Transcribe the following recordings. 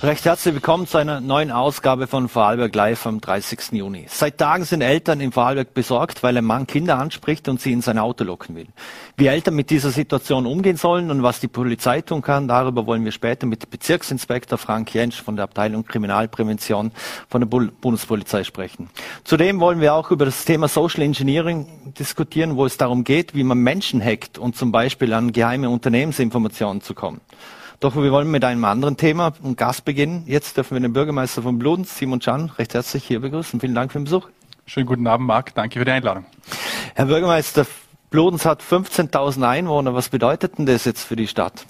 Recht herzlich willkommen zu einer neuen Ausgabe von Vorarlberg Live am 30. Juni. Seit Tagen sind Eltern in Vorarlberg besorgt, weil ein Mann Kinder anspricht und sie in sein Auto locken will. Wie Eltern mit dieser Situation umgehen sollen und was die Polizei tun kann, darüber wollen wir später mit Bezirksinspektor Frank Jentsch von der Abteilung Kriminalprävention von der Bundespolizei sprechen. Zudem wollen wir auch über das Thema Social Engineering diskutieren, wo es darum geht, wie man Menschen hackt und zum Beispiel an geheime Unternehmensinformationen zu kommen. Doch wir wollen mit einem anderen Thema und Gast beginnen. Jetzt dürfen wir den Bürgermeister von Bludenz, Simon Chan, recht herzlich hier begrüßen. Vielen Dank für den Besuch. Schönen guten Abend, Marc. Danke für die Einladung. Herr Bürgermeister, Bludenz hat 15.000 Einwohner. Was bedeutet denn das jetzt für die Stadt?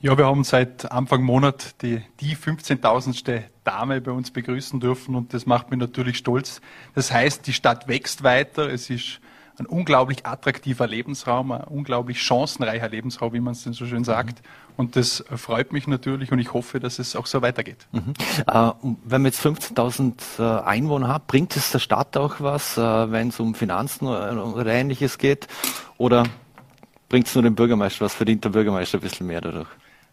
Ja, wir haben seit Anfang Monat die, die 15.000. Dame bei uns begrüßen dürfen und das macht mich natürlich stolz. Das heißt, die Stadt wächst weiter. Es ist ein unglaublich attraktiver Lebensraum, ein unglaublich chancenreicher Lebensraum, wie man es denn so schön sagt. Mhm. Und das freut mich natürlich und ich hoffe, dass es auch so weitergeht. Mhm. Äh, wenn man jetzt 15.000 äh, Einwohner hat, bringt es der Stadt auch was, äh, wenn es um Finanzen oder Ähnliches geht? Oder bringt es nur dem Bürgermeister was? Verdient der Bürgermeister ein bisschen mehr dadurch?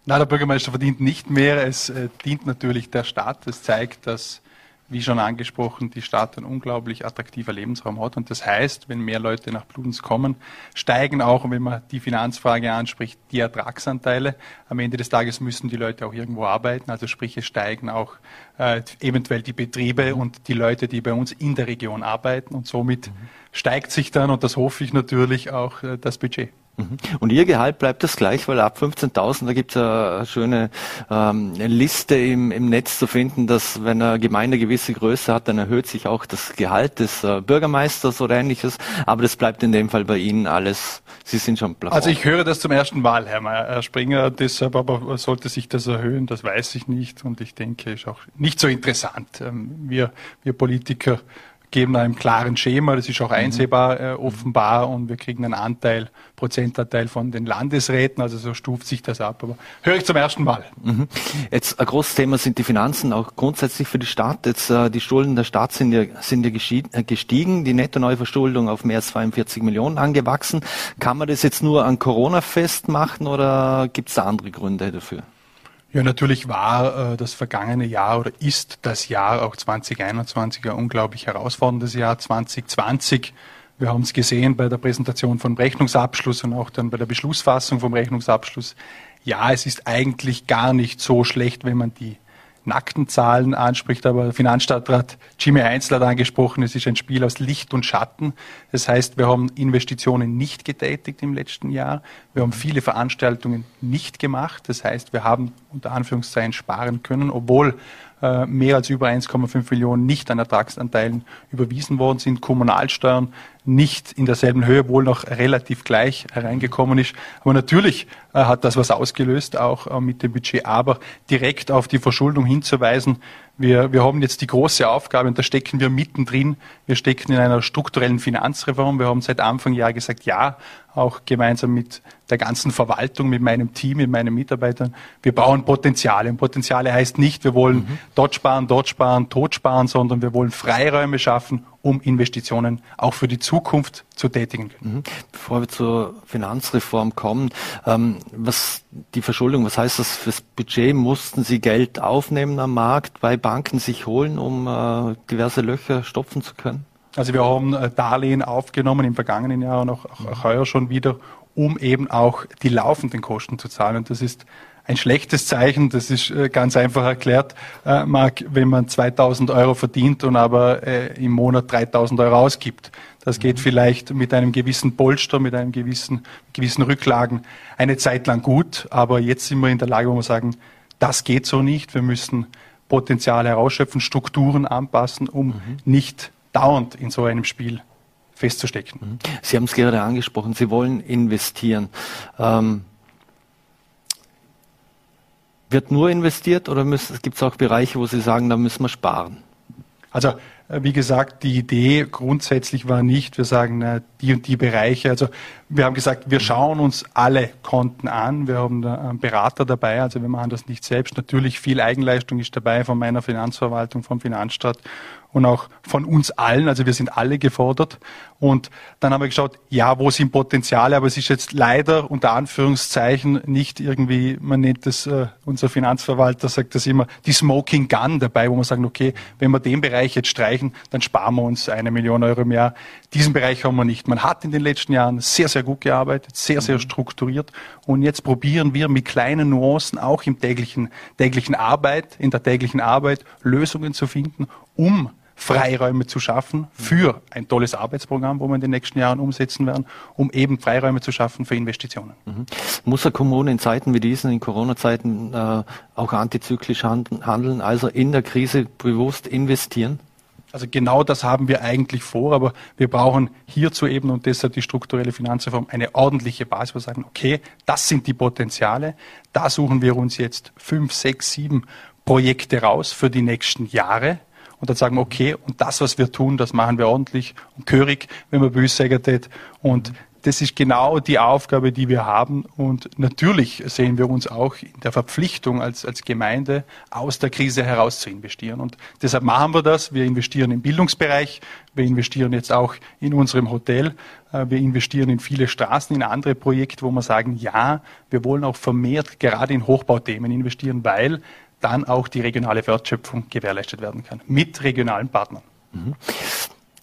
Nein, der Bürgermeister verdient nicht mehr. Es äh, dient natürlich der Stadt. Es zeigt, dass wie schon angesprochen, die Stadt ein unglaublich attraktiver Lebensraum hat. Und das heißt, wenn mehr Leute nach Bludenz kommen, steigen auch, wenn man die Finanzfrage anspricht, die Ertragsanteile. Am Ende des Tages müssen die Leute auch irgendwo arbeiten. Also sprich, es steigen auch äh, eventuell die Betriebe und die Leute, die bei uns in der Region arbeiten. Und somit mhm. steigt sich dann, und das hoffe ich natürlich, auch äh, das Budget. Mhm. Und Ihr Gehalt bleibt das gleich, weil ab 15.000, da gibt es eine schöne ähm, Liste im, im Netz zu finden, dass wenn eine Gemeinde gewisse Größe hat, dann erhöht sich auch das Gehalt des äh, Bürgermeisters oder ähnliches. Aber das bleibt in dem Fall bei Ihnen alles, Sie sind schon Plafond. Also ich höre das zum ersten Mal, Herr, Herr Springer, deshalb aber sollte sich das erhöhen, das weiß ich nicht und ich denke, ist auch nicht so interessant. Ähm, wir, wir Politiker geben einem klaren Schema, das ist auch mhm. einsehbar äh, offenbar und wir kriegen einen Anteil, Prozentanteil von den Landesräten, also so stuft sich das ab. Aber höre ich zum ersten Mal. Mhm. Jetzt ein großes Thema sind die Finanzen, auch grundsätzlich für die Stadt. Jetzt äh, die Schulden der Stadt sind ja, sind ja äh, gestiegen, die Netto-Neuverschuldung auf mehr als 42 Millionen angewachsen. Kann man das jetzt nur an Corona festmachen oder gibt es da andere Gründe dafür? Ja, natürlich war äh, das vergangene Jahr oder ist das Jahr auch 2021 ein unglaublich herausforderndes Jahr. 2020, wir haben es gesehen bei der Präsentation vom Rechnungsabschluss und auch dann bei der Beschlussfassung vom Rechnungsabschluss. Ja, es ist eigentlich gar nicht so schlecht, wenn man die nackten Zahlen anspricht, aber Finanzstadtrat Jimmy Einzel hat angesprochen, es ist ein Spiel aus Licht und Schatten. Das heißt, wir haben Investitionen nicht getätigt im letzten Jahr. Wir haben viele Veranstaltungen nicht gemacht. Das heißt, wir haben unter Anführungszeichen sparen können, obwohl äh, mehr als über 1,5 Millionen nicht an Ertragsanteilen überwiesen worden sind. Kommunalsteuern nicht in derselben Höhe, wohl noch relativ gleich hereingekommen ist. Aber natürlich äh, hat das was ausgelöst, auch äh, mit dem Budget. Aber direkt auf die Verschuldung hinzuweisen, wir, wir haben jetzt die große Aufgabe und da stecken wir mittendrin. Wir stecken in einer strukturellen Finanzreform. Wir haben seit Anfang Jahr gesagt, ja, auch gemeinsam mit der ganzen Verwaltung, mit meinem Team, mit meinen Mitarbeitern. Wir brauchen Potenziale. Und Potenziale heißt nicht, wir wollen mhm. dort sparen, dort sparen, tot sparen, sondern wir wollen Freiräume schaffen, um Investitionen auch für die Zukunft zu tätigen können. Mhm. Bevor wir zur Finanzreform kommen, ähm, was die Verschuldung, was heißt das fürs Budget? Mussten Sie Geld aufnehmen am Markt, bei Banken sich holen, um äh, diverse Löcher stopfen zu können? Also wir haben äh, Darlehen aufgenommen im vergangenen Jahr und auch, auch heuer schon wieder, um eben auch die laufenden Kosten zu zahlen. Und das ist ein schlechtes Zeichen. Das ist äh, ganz einfach erklärt, äh, Marc, wenn man 2000 Euro verdient und aber äh, im Monat 3000 Euro ausgibt. Das geht mhm. vielleicht mit einem gewissen Polster, mit einem gewissen, gewissen Rücklagen eine Zeit lang gut. Aber jetzt sind wir in der Lage, wo wir sagen, das geht so nicht. Wir müssen Potenziale herausschöpfen, Strukturen anpassen, um mhm. nicht dauernd in so einem Spiel festzustecken. Mhm. Sie haben es gerade angesprochen, Sie wollen investieren. Ähm, wird nur investiert oder gibt es auch Bereiche, wo Sie sagen, da müssen wir sparen? Also Äh, wie gesagt, die Idee grundsätzlich war nicht, wir sagen, die und die Bereiche. Also wir haben gesagt, wir schauen uns alle Konten an. Wir haben einen Berater dabei, also wir machen das nicht selbst. Natürlich viel Eigenleistung ist dabei von meiner Finanzverwaltung, vom Finanzstaat und auch von uns allen. Also wir sind alle gefordert. Und dann haben wir geschaut, ja, wo sind Potenziale, aber es ist jetzt leider unter Anführungszeichen nicht irgendwie, man nennt das, äh, unser Finanzverwalter sagt das immer, die Smoking Gun dabei, wo man sagen, okay, wenn wir den Bereich jetzt streichen, dann sparen wir uns eine Million Euro im Jahr. Diesen Bereich haben wir nicht. Man hat in den letzten Jahren sehr, sehr gut gearbeitet, sehr, sehr mhm. strukturiert. Und jetzt probieren wir mit kleinen Nuancen auch im täglichen, täglichen Arbeit, in der täglichen Arbeit Lösungen zu finden, um Freiräume zu schaffen für ein tolles Arbeitsprogramm, wo wir in den nächsten Jahren umsetzen werden, um eben Freiräume zu schaffen für Investitionen. Mhm. Muss eine Kommune in Zeiten wie diesen, in Corona-Zeiten, äh, auch antizyklisch handeln, also in der Krise bewusst investieren? Also genau das haben wir eigentlich vor, aber wir brauchen hierzu eben und deshalb die strukturelle Finanzreform eine ordentliche Basis, wo wir sagen, okay, das sind die Potenziale, da suchen wir uns jetzt fünf, sechs, sieben Projekte raus für die nächsten Jahre und dann sagen okay, und das, was wir tun, das machen wir ordentlich und gehörig, wenn man böse sagen Und das ist genau die Aufgabe, die wir haben. Und natürlich sehen wir uns auch in der Verpflichtung als, als Gemeinde, aus der Krise heraus zu investieren. Und deshalb machen wir das. Wir investieren im Bildungsbereich. Wir investieren jetzt auch in unserem Hotel. Äh, wir investieren in viele Straßen, in andere Projekte, wo wir sagen, ja, wir wollen auch vermehrt gerade in Hochbauthemen investieren, weil dann auch die regionale Wertschöpfung gewährleistet werden kann mit regionalen Partnern. Mhm.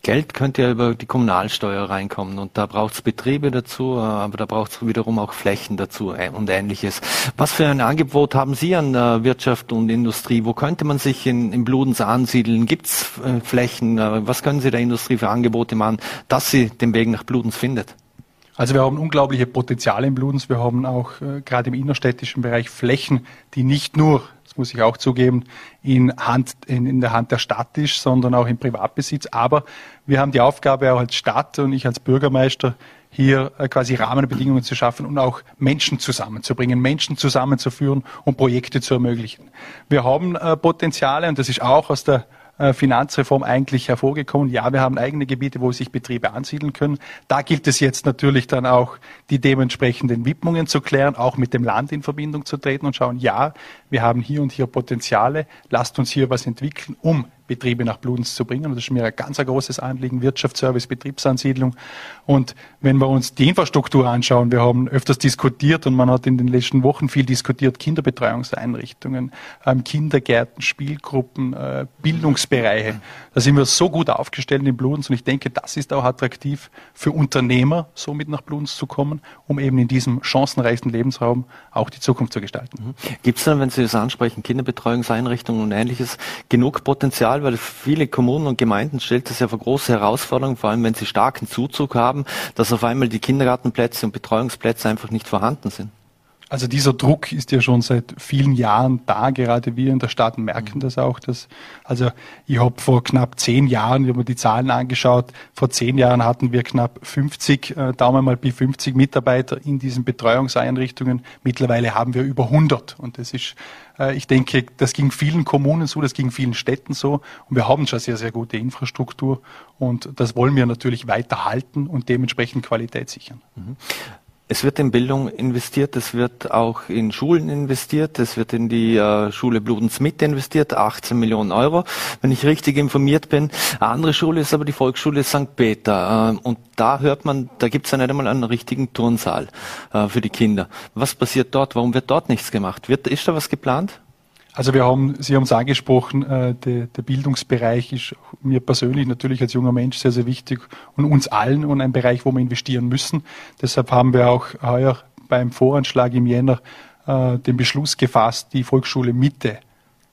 Geld könnte ja über die Kommunalsteuer reinkommen und da braucht es Betriebe dazu, äh, aber da braucht es wiederum auch Flächen dazu äh, und ähnliches. Was für ein Angebot haben Sie an äh, Wirtschaft und Industrie? Wo könnte man sich in, in Bludens ansiedeln? Gibt es Flächen? Was können Sie der Industrie für Angebote machen, dass sie den Weg nach Bludens findet? Also wir haben unglaubliche Potenziale in Bludens. Wir haben auch äh, gerade im innerstädtischen Bereich Flächen, die nicht nur muss ich auch zugeben, in, Hand, in, in der Hand der Stadt ist, sondern auch im Privatbesitz. Aber wir haben die Aufgabe auch als Stadt und ich als Bürgermeister, hier äh, quasi Rahmenbedingungen zu schaffen und auch Menschen zusammenzubringen, Menschen zusammenzuführen und Projekte zu ermöglichen. Wir haben äh, Potenziale und das ist auch aus der Finanzreform eigentlich hervorgekommen. Ja, wir haben eigene Gebiete, wo sich Betriebe ansiedeln können. Da gilt es jetzt natürlich dann auch, die dementsprechenden Widmungen zu klären, auch mit dem Land in Verbindung zu treten und schauen, ja, wir haben hier und hier Potenziale, lasst uns hier was entwickeln, um Betriebe nach Bludenz zu bringen. Und das ist mir ein ganz ein großes Anliegen, Wirtschaftsservice, Betriebsansiedlung. Und wenn wir uns die Infrastruktur anschauen, wir haben öfters diskutiert und man hat in den letzten Wochen viel diskutiert, Kinderbetreuungseinrichtungen, ähm, Kindergärten, Spielgruppen, äh, Bildungsbereiche. Da sind wir so gut aufgestellt in Bludenz und ich denke, das ist auch attraktiv für Unternehmer, somit nach Bludenz zu kommen, um eben in diesem chancenreichsten Lebensraum auch die Zukunft zu gestalten. Mhm. Gibt es dann, wenn Sie das ansprechen, Kinderbetreuungseinrichtungen und ähnliches, genug Potenzial Potenzial, weil viele Kommunen und Gemeinden stellt das ja vor große Herausforderungen, vor allem wenn sie starken Zuzug haben, dass auf einmal die Kindergartenplätze und Betreuungsplätze einfach nicht vorhanden sind. Also dieser Druck ist ja schon seit vielen Jahren da, gerade wir in der Stadt merken das auch. Dass, also ich habe vor knapp zehn Jahren, ich habe mir die Zahlen angeschaut, vor zehn Jahren hatten wir knapp 50, äh, Daumen mal bis 50 Mitarbeiter in diesen Betreuungseinrichtungen. Mittlerweile haben wir über 100 und das ist, ich denke, das ging vielen Kommunen so, das ging vielen Städten so und wir haben schon sehr, sehr gute Infrastruktur und das wollen wir natürlich weiter halten und dementsprechend Qualität sichern. Mhm. Es wird in Bildung investiert, es wird auch in Schulen investiert, es wird in die äh, Schule Bludens mit investiert, 18 Millionen Euro, wenn ich richtig informiert bin. Eine andere Schule ist aber die Volksschule St. Peter. Äh, und da hört man, da gibt es ja nicht einmal einen richtigen Turnsaal äh, für die Kinder. Was passiert dort? Warum wird dort nichts gemacht? Wird, ist da was geplant? Also wir haben, Sie haben es angesprochen, äh, der, der, Bildungsbereich ist mir persönlich natürlich als junger Mensch sehr, sehr wichtig und uns allen und ein Bereich, wo wir investieren müssen. Deshalb haben wir auch heuer beim Voranschlag im Jänner äh, den Beschluss gefasst, die Volksschule Mitte,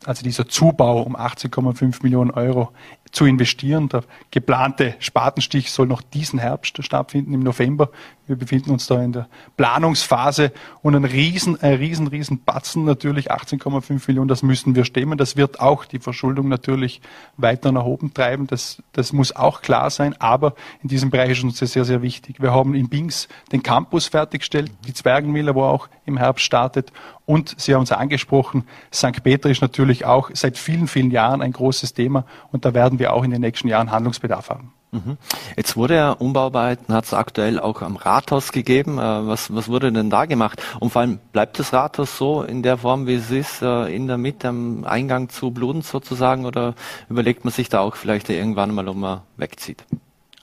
also dieser Zubau um 18,5 Millionen Euro zu investieren. Der geplante Spatenstich soll noch diesen Herbst stattfinden, im November. Wir befinden uns da in der Planungsphase und ein riesen, ein riesen, riesen Batzen natürlich, 18,5 Millionen, das müssen wir stemmen. Das wird auch die Verschuldung natürlich weiter nach oben treiben. Das, das muss auch klar sein, aber in diesem Bereich ist uns sehr, sehr wichtig. Wir haben in Bings den Campus fertiggestellt, die Zwergenmiller, wo auch im Herbst startet. Und Sie haben es angesprochen, St. Peter ist natürlich auch seit vielen, vielen Jahren ein großes Thema und da werden wir auch in den nächsten Jahren Handlungsbedarf haben. Mhm. Jetzt wurde ja Umbauarbeiten, hat es aktuell auch am Rathaus gegeben. Äh, was, was wurde denn da gemacht? Und vor allem bleibt das Rathaus so in der Form, wie es ist, äh, in der Mitte am Eingang zu Bludens sozusagen, oder überlegt man sich da auch vielleicht irgendwann mal, ob man wegzieht?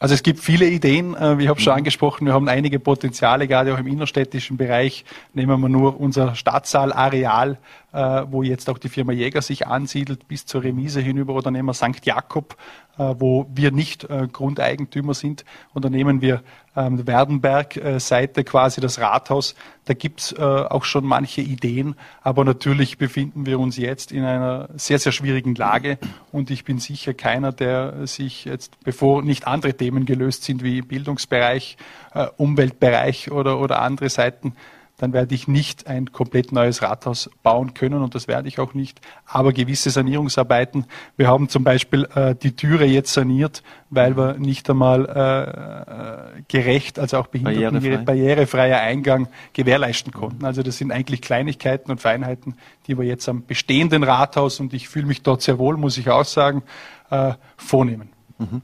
Also es gibt viele Ideen, äh, wie ich habe schon mhm. angesprochen, wir haben einige Potenziale, gerade auch im innerstädtischen Bereich. Nehmen wir nur unser Stadtsaalareal, äh, wo jetzt auch die Firma Jäger sich ansiedelt, bis zur Remise hinüber, oder nehmen wir St. Jakob, äh, wo wir nicht Grundeigentümer sind, oder nehmen wir ähm, Werdenberg-Seite quasi das Rathaus. Da gibt's auch schon manche Ideen, aber natürlich befinden wir uns jetzt in einer sehr, sehr schwierigen Lage und ich bin sicher keiner, der sich jetzt, bevor nicht andere Themen gelöst sind wie Bildungsbereich, Umweltbereich oder, oder andere Seiten, dann werde ich nicht ein komplett neues Rathaus bauen können und das werde ich auch nicht. Aber gewisse Sanierungsarbeiten, wir haben zum Beispiel äh, die Türe jetzt saniert, weil wir nicht einmal äh, äh gerecht, also auch behinderten Barrierefrei. barrierefreier Eingang gewährleisten konnten. Also das sind eigentlich Kleinigkeiten und Feinheiten, die wir jetzt am bestehenden Rathaus, und ich fühle mich dort sehr wohl, muss ich auch sagen, äh, vornehmen. Mhm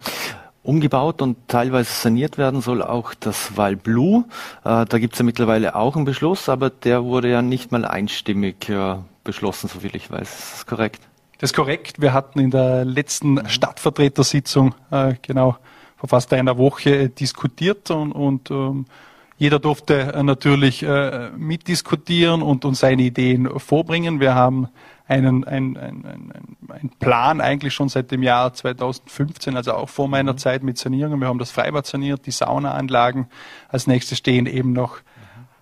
umgebaut und teilweise saniert werden soll auch das Val Blue. Äh, da gibt es ja mittlerweile auch einen Beschluss, aber der wurde ja nicht mal einstimmig äh, beschlossen, soviel ich weiß. Ist das korrekt? Das ist korrekt. Wir hatten in der letzten Stadtvertretersitzung äh, genau vor fast einer Woche diskutiert und, und ähm, jeder durfte äh, natürlich äh, mitdiskutieren und, und seine Ideen vorbringen. Wir haben einen, ein, ein, ein, Plan eigentlich schon seit dem Jahr 2015, also auch vor meiner mhm. Zeit mit Sanierungen. Wir haben das Freibad saniert, die Saunaanlagen. Als nächstes stehen eben noch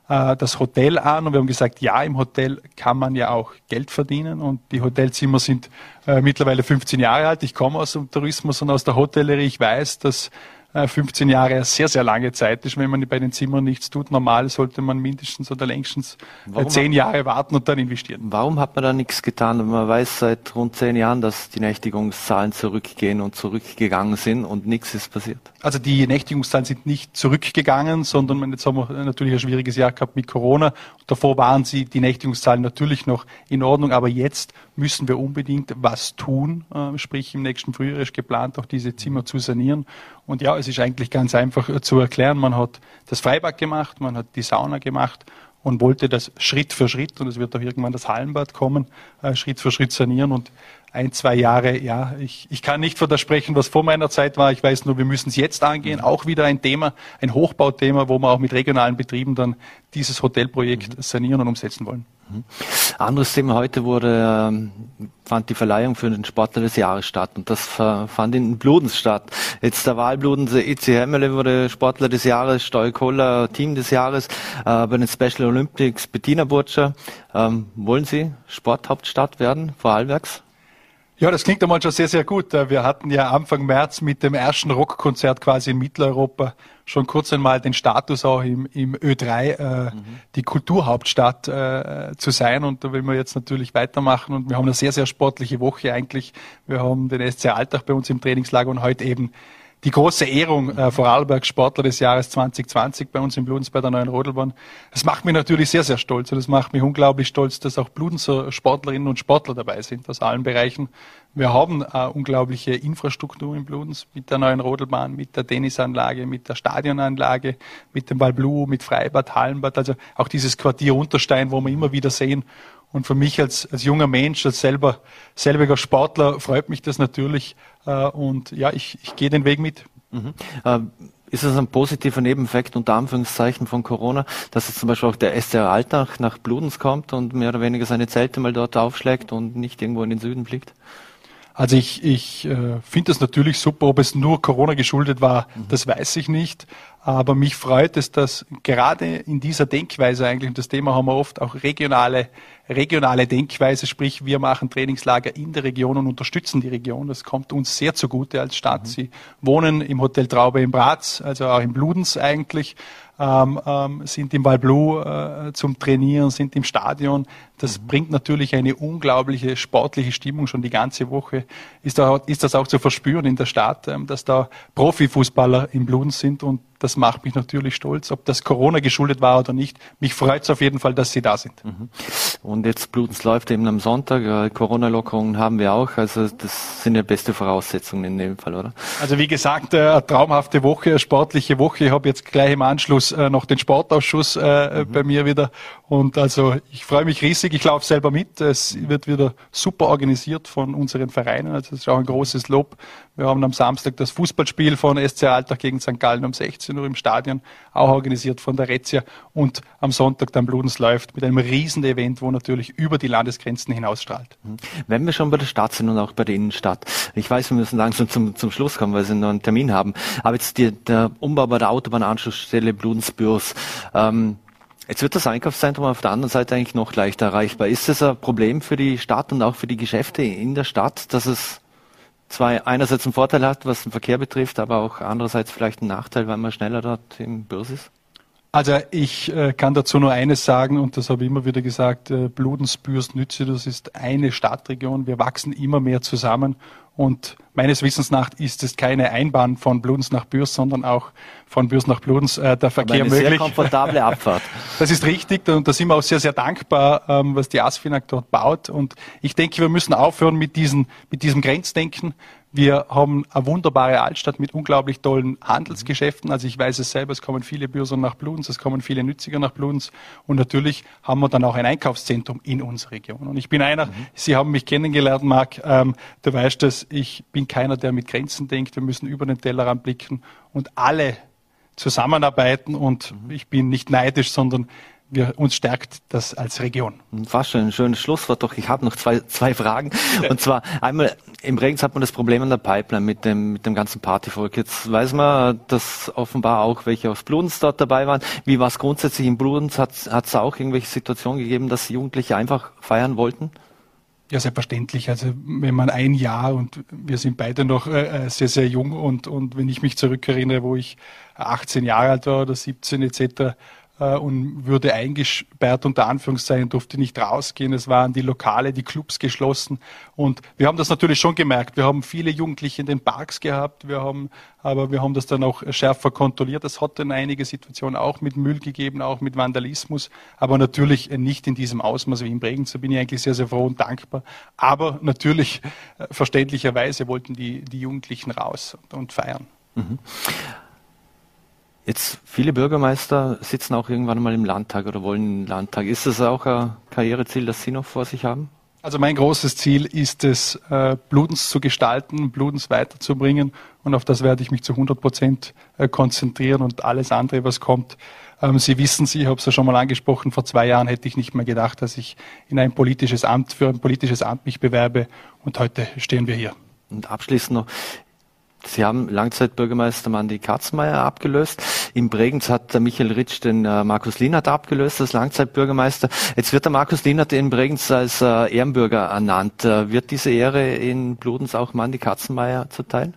äh, das Hotel an und wir haben gesagt, ja, im Hotel kann man ja auch Geld verdienen und die Hotelzimmer sind äh, mittlerweile 15 Jahre alt. Ich komme aus dem Tourismus und aus der Hotellerie. Ich weiß, dass 15 äh, Jahre sehr, sehr lange Zeit ist, wenn man bei den Zimmern nichts tut. Normal sollte man mindestens oder längstens äh, warum zehn Jahre warten und dann investieren. Warum hat man da nichts getan? Man weiß seit rund zehn Jahren, dass die Nächtigungszahlen zurückgehen und zurückgegangen sind und nichts ist passiert. Also die Nächtigungszahlen sind nicht zurückgegangen, sondern jetzt haben wir natürlich ein schwieriges Jahr gehabt mit Corona. davor waren sie die Nächtigungszahlen natürlich noch in Ordnung, aber jetzt müssen wir unbedingt was tun, äh, sprich im nächsten Frühjahr ist geplant, auch diese Zimmer zu sanieren. Und ja, es ist eigentlich ganz einfach zu erklären. Man hat das Freibad gemacht, man hat die Sauna gemacht und wollte das Schritt für Schritt, und es wird auch irgendwann das Hallenbad kommen, äh, Schritt für Schritt sanieren. Und ein, zwei Jahre, ja, ich, ich kann nicht versprechen, was vor meiner Zeit war. Ich weiß nur, wir müssen es jetzt angehen. Mhm. Auch wieder ein Thema, ein Hochbauthema, wo wir auch mit regionalen Betrieben dann dieses Hotelprojekt mhm. sanieren und umsetzen wollen. Mhm. Anderes Thema heute wurde, ähm, fand die Verleihung für den Sportler des Jahres statt und das fand in Bludens statt. Jetzt der Wahlbludens EC Hemmele wurde Sportler des Jahres, Steuerkoller Team des Jahres, äh, bei den Special Olympics Bettina Burtscher. Ähm, wollen Sie Sporthauptstadt werden, Vorarlbergs? Ja, das klingt einmal schon sehr, sehr gut. Äh, wir hatten ja Anfang März mit dem ersten Rockkonzert quasi in Mitteleuropa schon kurz einmal den Status auch im, im Ö3, äh, mhm. die Kulturhauptstadt äh, zu sein. Und da will wir jetzt natürlich weitermachen. Und wir haben eine sehr, sehr sportliche Woche eigentlich. Wir haben den SC Alltag bei uns im Trainingslager und heute eben die große Ehrung äh, Vorarlberg Sportler des Jahres 2020 bei uns in Bludenz bei der neuen Rodelbahn. Das macht mich natürlich sehr, sehr stolz und es macht mich unglaublich stolz, dass auch Bludenzer Sportlerinnen und Sportler dabei sind aus allen Bereichen. Wir haben äh, unglaubliche Infrastruktur in Bludenz mit der neuen Rodelbahn, mit der Tennisanlage, mit der Stadionanlage, mit dem Ballblue, mit Freibad, Hallenbad, also auch dieses Quartier Unterstein, wo wir immer wieder sehen, und für mich als, als junger Mensch, als selber, selbiger Sportler, freut mich das natürlich. Äh, und ja, ich, ich gehe den Weg mit. Mhm. Äh, ist es ein positiver Nebeneffekt unter Anführungszeichen von Corona, dass jetzt zum Beispiel auch der SCR Alltag nach Bludens kommt und mehr oder weniger seine Zelte mal dort aufschlägt und nicht irgendwo in den Süden fliegt? Also ich, ich äh, finde das natürlich super. Ob es nur Corona geschuldet war, mhm. das weiß ich nicht. Aber mich freut es, dass gerade in dieser Denkweise eigentlich, und das Thema haben wir oft, auch regionale, regionale Denkweise, sprich wir machen Trainingslager in der Region und unterstützen die Region. Das kommt uns sehr zugute als Stadt. Mhm. Sie wohnen im Hotel Traube in Bratz, also auch in Bludens eigentlich ähm, ähm, sind im Valblou äh, zum Trainieren, sind im Stadion. Das mhm. bringt natürlich eine unglaubliche sportliche Stimmung schon die ganze Woche. Ist, da, ist das auch zu verspüren in der Stadt, ähm, dass da Profifußballer im Blumen sind und das macht mich natürlich stolz, ob das Corona geschuldet war oder nicht. Mich freut es auf jeden Fall, dass Sie da sind. Mhm. Und jetzt Blutens läuft eben am Sonntag. Äh, Corona-Lockerungen haben wir auch. Also das sind ja beste Voraussetzungen in dem Fall, oder? Also wie gesagt, äh, eine traumhafte Woche, eine sportliche Woche. Ich habe jetzt gleich im Anschluss äh, noch den Sportausschuss mhm. bei mir wieder. Und also ich freue mich riesig. Ich laufe selber mit. Es wird wieder super organisiert von unseren Vereinen. Also das ist auch ein großes Lob. Wir haben am Samstag das Fußballspiel von SC Alltag gegen St. Gallen um 16 Uhr im Stadion, auch organisiert von der Rezia. Und am Sonntag dann Bludens läuft mit einem riesen Event, wo natürlich über die Landesgrenzen hinausstrahlt. Mhm. Wenn wir schon bei der Stadt sind und auch bei der Innenstadt, ich weiß, wir müssen langsam zum, zum Schluss kommen, weil Sie noch einen Termin haben, aber jetzt die, der Umbau bei der Autobahnanschlussstelle Bludensbürs, ähm, Jetzt wird das Einkaufszentrum auf der anderen Seite eigentlich noch leichter erreichbar. Ist das ein Problem für die Stadt und auch für die Geschäfte in der Stadt, dass es zwar einerseits einen Vorteil hat, was den Verkehr betrifft, aber auch andererseits vielleicht einen Nachteil, weil man schneller dort im Börs ist? Also ich äh, kann dazu nur eines sagen, und das habe ich immer wieder gesagt, äh, Bludens, Bürs, Nütze, das ist eine Stadtregion. Wir wachsen immer mehr zusammen und meines Wissens nach ist es keine Einbahn von Bludens nach Bürs, sondern auch von Bürs nach Bludens äh, der Verkehr Aber eine möglich. Sehr komfortable Abfahrt. Das ist richtig und da sind wir auch sehr, sehr dankbar, ähm, was die ASFINAG dort baut. Und ich denke, wir müssen aufhören mit, diesen, mit diesem Grenzdenken. Wir haben eine wunderbare Altstadt mit unglaublich tollen Handelsgeschäften. Also ich weiß es selber, es kommen viele Bürser nach Bludens, es kommen viele Nütziger nach Bludens. Und natürlich haben wir dann auch ein Einkaufszentrum in unserer Region. Und ich bin einer, mhm. Sie haben mich kennengelernt, Marc, ähm, du weißt es, ich bin keiner, der mit Grenzen denkt. Wir müssen über den Tellerrand blicken und alle zusammenarbeiten. Und mhm. ich bin nicht neidisch, sondern wir, uns stärkt das als Region. Fast schon ein schönes Schlusswort, doch ich habe noch zwei, zwei Fragen. Und zwar einmal, im Regens hat man das Problem an der Pipeline mit dem, mit dem ganzen Partyvolk. Jetzt weiß man, dass offenbar auch welche aus Bludens dort dabei waren. Wie war es grundsätzlich in Bludens? Hat es auch irgendwelche Situationen gegeben, dass Jugendliche einfach feiern wollten? Ja, selbstverständlich. Also wenn man ein Jahr und wir sind beide noch äh, äh sehr, sehr jung und, und wenn ich mich zurückerinnere, wo ich 18 Jahre alt war oder 17 etc., und würde eingesperrt unter Anführungszeichen, durfte nicht rausgehen. Es waren die Lokale, die Clubs geschlossen. Und wir haben das natürlich schon gemerkt. Wir haben viele Jugendliche in den Parks gehabt. Wir haben, aber wir haben das dann auch schärfer kontrolliert. Es hat dann einige Situationen auch mit Müll gegeben, auch mit Vandalismus. Aber natürlich nicht in diesem Ausmaß wie in Bregenz. Da bin ich eigentlich sehr, sehr froh und dankbar. Aber natürlich, äh, verständlicherweise wollten die, die Jugendlichen raus und, und feiern. Mhm. Jetzt viele Bürgermeister sitzen auch irgendwann mal im Landtag oder wollen im Landtag. Ist das auch ein Karriereziel, das Sie noch vor sich haben? Also mein großes Ziel ist es, äh, Bludens zu gestalten, Bludens weiterzubringen und auf das werde ich mich zu 100 Prozent äh, konzentrieren und alles andere, was kommt. Ähm, Sie wissen, Sie, ich habe es ja schon mal angesprochen, vor zwei Jahren hätte ich nicht mehr gedacht, dass ich in ein politisches Amt, für ein politisches Amt mich bewerbe und heute stehen wir hier. Und abschließend noch, Sie haben Langzeitbürgermeister Mandy Katzmeier abgelöst. In Bregenz hat der Michael Ritsch den äh, Markus Lienert abgelöst als Langzeitbürgermeister. Jetzt wird der Markus Lienert in Bregenz als äh, Ehrenbürger ernannt. Äh, wird diese Ehre in Bludens auch Mandy Katzenmeier zuteil?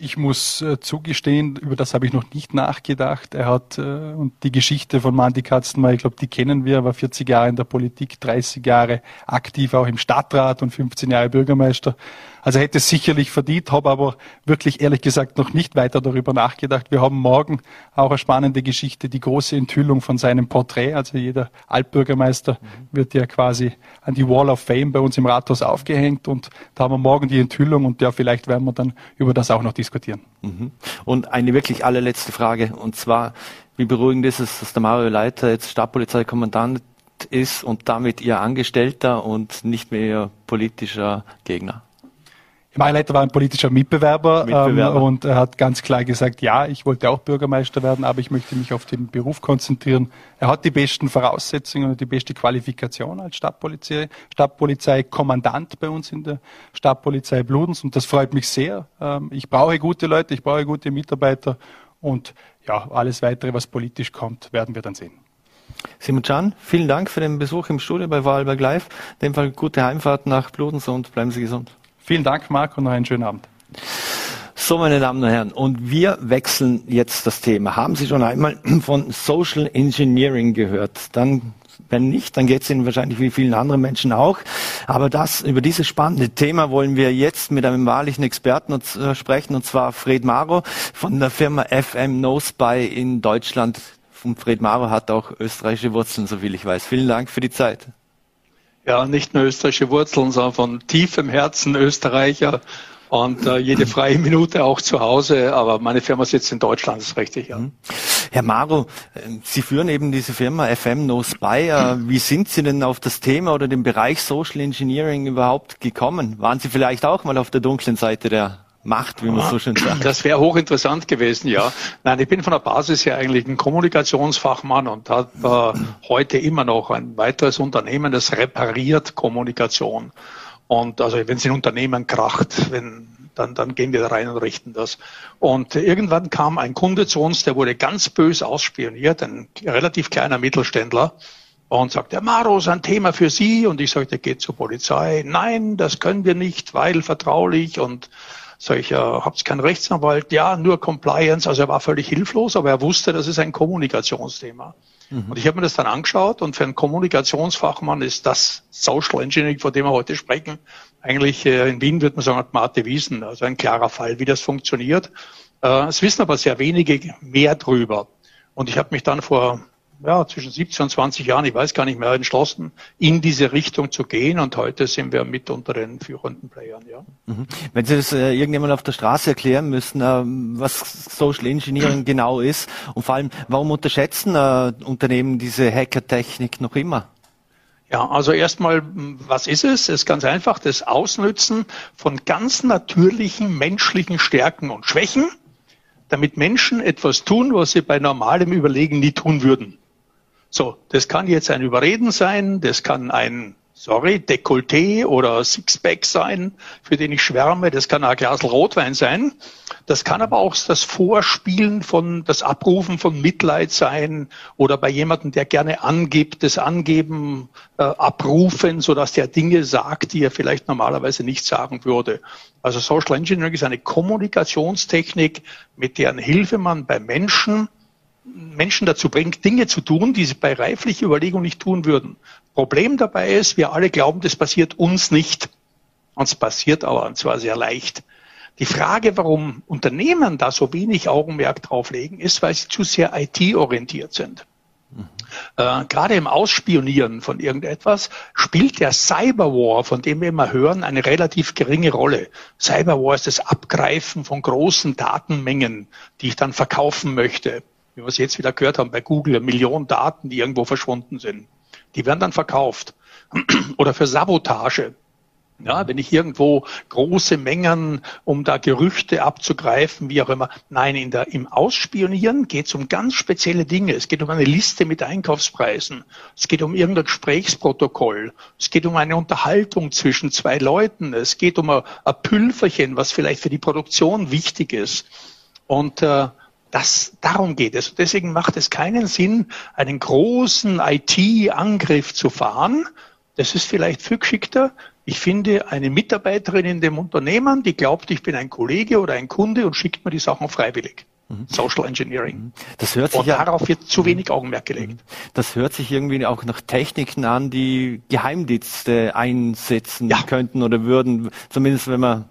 Ich muss äh, zugestehen, über das habe ich noch nicht nachgedacht. Er hat, äh, und die Geschichte von Mandy Katzenmeier, ich glaube, die kennen wir, er war 40 Jahre in der Politik, 30 Jahre aktiv auch im Stadtrat und 15 Jahre Bürgermeister. Also hätte es sicherlich verdient, habe aber wirklich ehrlich gesagt noch nicht weiter darüber nachgedacht. Wir haben morgen auch eine spannende Geschichte, die große Enthüllung von seinem Porträt. Also jeder Altbürgermeister wird ja quasi an die Wall of Fame bei uns im Rathaus aufgehängt und da haben wir morgen die Enthüllung und ja, vielleicht werden wir dann über das auch noch diskutieren. Mhm. Und eine wirklich allerletzte Frage und zwar, wie beruhigend ist es, dass der Mario Leiter jetzt Stadtpolizeikommandant ist und damit ihr Angestellter und nicht mehr ihr politischer Gegner? Leiter war ein politischer Mitbewerber, Mitbewerber. Ähm, und er hat ganz klar gesagt, ja, ich wollte auch Bürgermeister werden, aber ich möchte mich auf den Beruf konzentrieren. Er hat die besten Voraussetzungen und die beste Qualifikation als Stadtpolizei, Stadtpolizeikommandant bei uns in der Stadtpolizei Bludens und das freut mich sehr. Ähm, ich brauche gute Leute, ich brauche gute Mitarbeiter und ja, alles weitere, was politisch kommt, werden wir dann sehen. Simon Can, vielen Dank für den Besuch im Studio bei Wahlberg Live. In dem Fall gute Heimfahrt nach Bludens und bleiben Sie gesund. Vielen Dank, Marc, und noch einen schönen Abend. So, meine Damen und Herren, und wir wechseln jetzt das Thema. Haben Sie schon einmal von Social Engineering gehört? Dann, wenn nicht, dann geht es Ihnen wahrscheinlich wie vielen anderen Menschen auch. Aber das, über dieses spannende Thema wollen wir jetzt mit einem wahrlichen Experten äh, sprechen, und zwar Fred Maro von der Firma FM NoSpy in Deutschland. Und Fred Maro hat auch österreichische Wurzeln, soviel ich weiß. Vielen Dank für die Zeit. Ja, nicht nur österreichische Wurzeln, sondern von tiefem Herzen Österreicher und äh, jede freie Minute auch zu Hause. Aber meine Firma sitzt in Deutschland, ist richtig, ja. Mhm. Herr Maro, äh, Sie führen eben diese Firma FM No Spy. Äh, wie sind Sie denn auf das Thema oder den Bereich Social Engineering überhaupt gekommen? Waren Sie vielleicht auch mal auf der dunklen Seite der Macht, wie man so schön sagt. Das wäre hochinteressant gewesen, ja. Nein, ich bin von der Basis her eigentlich ein Kommunikationsfachmann und habe äh, heute immer noch ein weiteres Unternehmen, das repariert Kommunikation. Und also wenn es in Unternehmen kracht, wenn, dann, dann gehen wir da rein und richten das. Und irgendwann kam ein Kunde zu uns, der wurde ganz bös ausspioniert, ein relativ kleiner Mittelständler, und sagt, der Maro ist ein Thema für Sie. Und ich sagte, geht zur Polizei. Nein, das können wir nicht, weil vertraulich. Und sag ich, ja, habt keinen Rechtsanwalt? Ja, nur Compliance. Also er war völlig hilflos, aber er wusste, das ist ein Kommunikationsthema. Mhm. Und ich habe mir das dann angeschaut und für einen Kommunikationsfachmann ist das Social Engineering, von dem wir heute sprechen, eigentlich äh, in Wien würde man sagen, Mate Wiesen, also ein klarer Fall, wie das funktioniert. Äh, es wissen aber sehr wenige mehr drüber. Und ich habe mich dann vor ja, zwischen 17 und 20 Jahren, ich weiß gar nicht mehr, entschlossen, in diese Richtung zu gehen. Und heute sind wir mit unter den führenden Playern. Ja. Mhm. Wenn Sie das äh, irgendjemand auf der Straße erklären müssen, äh, was Social Engineering genau ist und vor allem, warum unterschätzen äh, Unternehmen diese Hackertechnik noch immer? Ja, also erstmal, was ist es? Es ist ganz einfach das Ausnützen von ganz natürlichen menschlichen Stärken und Schwächen, damit Menschen etwas tun, was sie bei normalem Überlegen nie tun würden. So, das kann jetzt ein Überreden sein, das kann ein, sorry, Dekolleté oder Sixpack sein, für den ich schwärme, das kann ein Glas Rotwein sein. Das kann aber auch das Vorspielen von, das Abrufen von Mitleid sein oder bei jemandem, der gerne angibt, das Angeben äh, abrufen, sodass der Dinge sagt, die er vielleicht normalerweise nicht sagen würde. Also Social Engineering ist eine Kommunikationstechnik, mit deren Hilfe man bei Menschen Menschen dazu bringt, Dinge zu tun, die sie bei reiflicher Überlegung nicht tun würden. Problem dabei ist, wir alle glauben, das passiert uns nicht. Uns passiert aber, und zwar sehr leicht. Die Frage, warum Unternehmen da so wenig Augenmerk drauf legen, ist, weil sie zu sehr IT-orientiert sind. Mhm. Äh, gerade im Ausspionieren von irgendetwas spielt der Cyberwar, von dem wir immer hören, eine relativ geringe Rolle. Cyberwar ist das Abgreifen von großen Datenmengen, die ich dann verkaufen möchte wie wir es jetzt wieder gehört haben bei Google, Millionen Daten, die irgendwo verschwunden sind. Die werden dann verkauft. Oder für Sabotage. Ja, wenn ich irgendwo große Mengen, um da Gerüchte abzugreifen, wie auch immer. Nein, in der, im Ausspionieren geht es um ganz spezielle Dinge. Es geht um eine Liste mit Einkaufspreisen. Es geht um irgendein Gesprächsprotokoll. Es geht um eine Unterhaltung zwischen zwei Leuten. Es geht um ein, ein Pülferchen, was vielleicht für die Produktion wichtig ist. Und äh, das, darum geht es. Deswegen macht es keinen Sinn, einen großen IT-Angriff zu fahren. Das ist vielleicht viel geschickter. Ich finde eine Mitarbeiterin in dem Unternehmen, die glaubt, ich bin ein Kollege oder ein Kunde und schickt mir die Sachen freiwillig. Mhm. Social Engineering. Mhm. Das hört sich und ja, darauf wird zu wenig Augenmerk gelegt. Mhm. Das hört sich irgendwie auch nach Techniken an, die Geheimdienste einsetzen ja. könnten oder würden, zumindest wenn man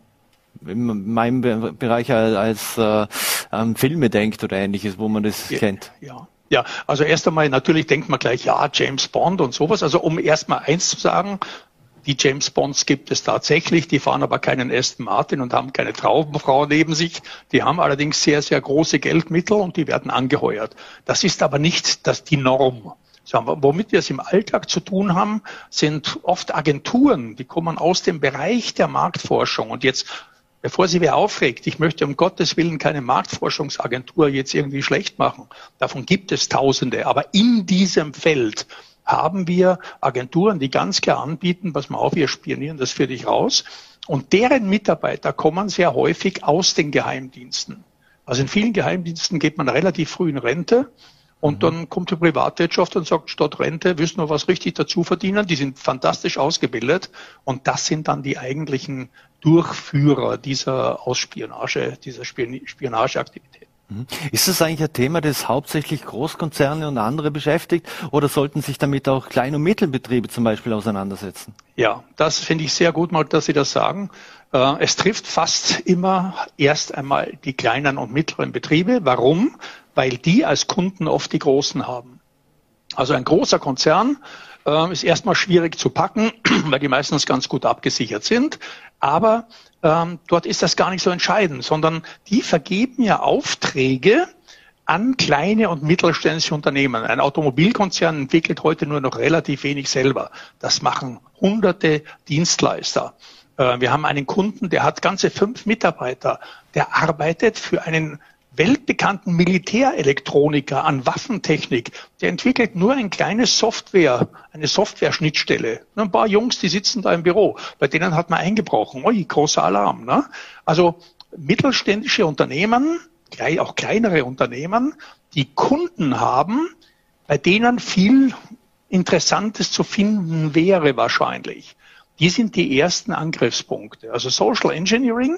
in meinem Bereich als äh, an Filme denkt oder ähnliches, wo man das ja, kennt. Ja. Ja, also erst einmal natürlich denkt man gleich, ja, James Bond und sowas. Also um erst mal eins zu sagen, die James Bonds gibt es tatsächlich, die fahren aber keinen Aston Martin und haben keine Traubenfrau neben sich. Die haben allerdings sehr, sehr große Geldmittel und die werden angeheuert. Das ist aber nicht das, die Norm. Womit wir es im Alltag zu tun haben, sind oft Agenturen, die kommen aus dem Bereich der Marktforschung. Und jetzt Bevor sie wer aufregt, ich möchte um Gottes Willen keine Marktforschungsagentur jetzt irgendwie schlecht machen. Davon gibt es Tausende. Aber in diesem Feld haben wir Agenturen, die ganz klar anbieten, pass mal auf, wir spionieren das für dich raus. Und deren Mitarbeiter kommen sehr häufig aus den Geheimdiensten. Also in vielen Geheimdiensten geht man relativ früh in Rente und mhm. dann kommt die Privatwirtschaft und sagt, statt Rente wissen wir was richtig dazu verdienen. Die sind fantastisch ausgebildet. Und das sind dann die eigentlichen Durchführer dieser Ausspionage, dieser Spionageaktivität. Mhm. Ist das eigentlich ein Thema, das hauptsächlich Großkonzerne und andere beschäftigt oder sollten sich damit auch Klein- und Mittelbetriebe zum Beispiel auseinandersetzen? Ja, das finde ich sehr gut mal, dass Sie das sagen. Äh, es trifft fast immer erst einmal die kleinen und mittleren Betriebe. Warum? Weil die als Kunden oft die großen haben. Also ein großer Konzern äh, ist erstmal schwierig zu packen, weil die meistens ganz gut abgesichert sind. Aber ähm, dort ist das gar nicht so entscheidend, sondern die vergeben ja Aufträge an kleine und mittelständische Unternehmen. Ein Automobilkonzern entwickelt heute nur noch relativ wenig selber. Das machen hunderte Dienstleister. Äh, wir haben einen Kunden, der hat ganze fünf Mitarbeiter. Der arbeitet für einen weltbekannten Militärelektroniker an Waffentechnik. Der entwickelt nur ein kleines Software, eine Software-Schnittstelle. Ein paar Jungs, die sitzen da im Büro. Bei denen hat man eingebrochen. Ui, großer Alarm. Ne? Also mittelständische Unternehmen, auch kleinere Unternehmen, die Kunden haben, bei denen viel Interessantes zu finden wäre wahrscheinlich. Die sind die ersten Angriffspunkte. Also Social Engineering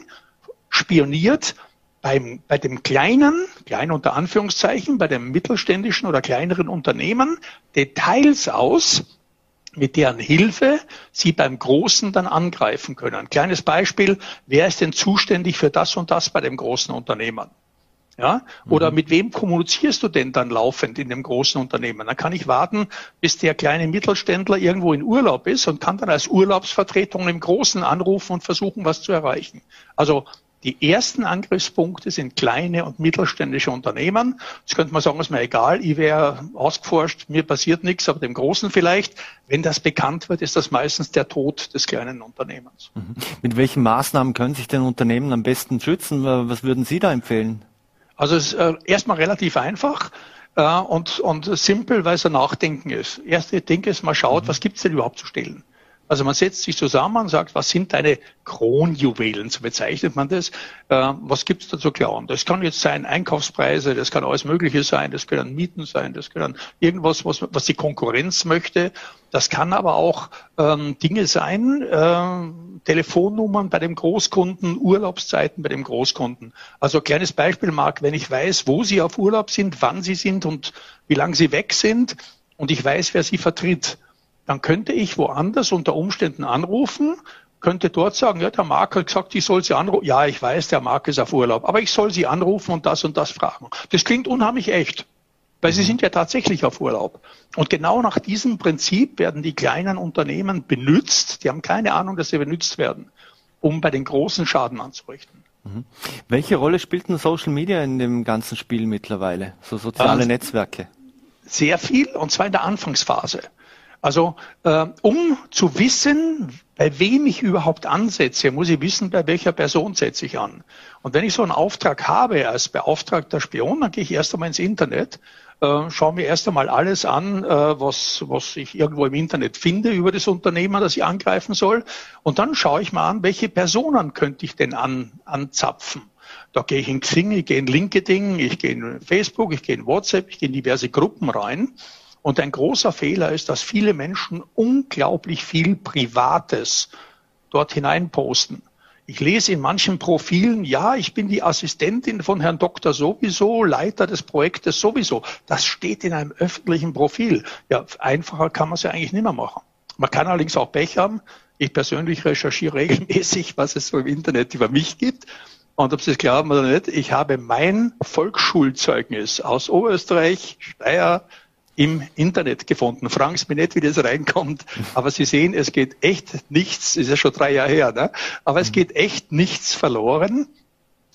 spioniert beim, bei dem kleinen, klein unter Anführungszeichen, bei dem mittelständischen oder kleineren Unternehmen Details aus, mit deren Hilfe Sie beim Großen dann angreifen können. kleines Beispiel, wer ist denn zuständig für das und das bei dem großen Unternehmen? Ja? Oder mhm. mit wem kommunizierst du denn dann laufend in dem großen Unternehmen? Dann kann ich warten, bis der kleine Mittelständler irgendwo in Urlaub ist und kann dann als Urlaubsvertretung im Großen anrufen und versuchen, was zu erreichen. Also die ersten Angriffspunkte sind kleine und mittelständische Unternehmen. Jetzt könnte man sagen, ist mir egal, ich wäre ausgeforscht, mir passiert nichts, aber dem Großen vielleicht. Wenn das bekannt wird, ist das meistens der Tod des kleinen Unternehmens. Mhm. Mit welchen Maßnahmen können sich denn Unternehmen am besten schützen? Was würden Sie da empfehlen? Also es ist äh, erstmal relativ einfach äh, und, und simpel, weil es ein Nachdenken ist. Erste Ding ist, man schaut, mhm. was gibt's denn überhaupt zu stehlen? Also man setzt sich zusammen und sagt, was sind deine Kronjuwelen, so bezeichnet man das. Äh, was gibt's da zu klauen? Das kann jetzt sein Einkaufspreise, das kann alles Mögliche sein, das können Mieten sein, das können irgendwas, was, was die Konkurrenz möchte. Das kann aber auch ähm, Dinge sein, äh, Telefonnummern bei dem Großkunden, Urlaubszeiten bei dem Großkunden. Also kleines Beispiel, Marc, wenn ich weiß, wo Sie auf Urlaub sind, wann Sie sind und wie lange Sie weg sind und ich weiß, wer Sie vertritt, dann könnte ich woanders unter Umständen anrufen, könnte dort sagen, ja, der Mark hat gesagt, ich soll Sie anrufen. Ja, ich weiß, der Mark ist auf Urlaub, aber ich soll Sie anrufen und das und das fragen. Das klingt unheimlich echt, weil Sie mhm. sind ja tatsächlich auf Urlaub. Und genau nach diesem Prinzip werden die kleinen Unternehmen benutzt, die haben keine Ahnung, dass sie benutzt werden, um bei den großen Schaden anzurichten. Mhm. Welche Rolle spielt denn Social Media in dem ganzen Spiel mittlerweile? So soziale ähm, Netzwerke? Sehr viel, und zwar in der Anfangsphase. Also äh, um zu wissen, bei wem ich überhaupt ansetze, muss ich wissen, bei welcher Person setze ich an. Und wenn ich so einen Auftrag habe als beauftragter Spion, dann gehe ich erst einmal ins Internet, äh, schaue mir erst einmal alles an, äh, was, was ich irgendwo im Internet finde über das Unternehmen, das ich angreifen soll. Und dann schaue ich mal an, welche Personen könnte ich denn an, anzapfen. Da gehe ich in Xing, ich gehe in LinkedIn, ich gehe in Facebook, ich gehe in WhatsApp, ich gehe in diverse Gruppen rein und ein großer Fehler ist, dass viele Menschen unglaublich viel Privates dort hinein posten. Ich lese in manchen Profilen, ja, ich bin die Assistentin von Herrn Doktor sowieso, Leiter des Projektes sowieso. Das steht in einem öffentlichen Profil. Ja, einfacher kann man es ja eigentlich nicht mehr machen. Man kann allerdings auch Pech haben. Ich persönlich recherchiere regelmäßig, was es so im Internet über mich gibt. Und ob Sie es glauben oder nicht, ich habe mein Volksschulzeugnis aus Oberösterreich, Steyr, im Internet gefunden. Fragen Sie mir nicht, wie das reinkommt, aber Sie sehen, es geht echt nichts, ist ja schon drei Jahre her, ne? aber es mhm. geht echt nichts verloren.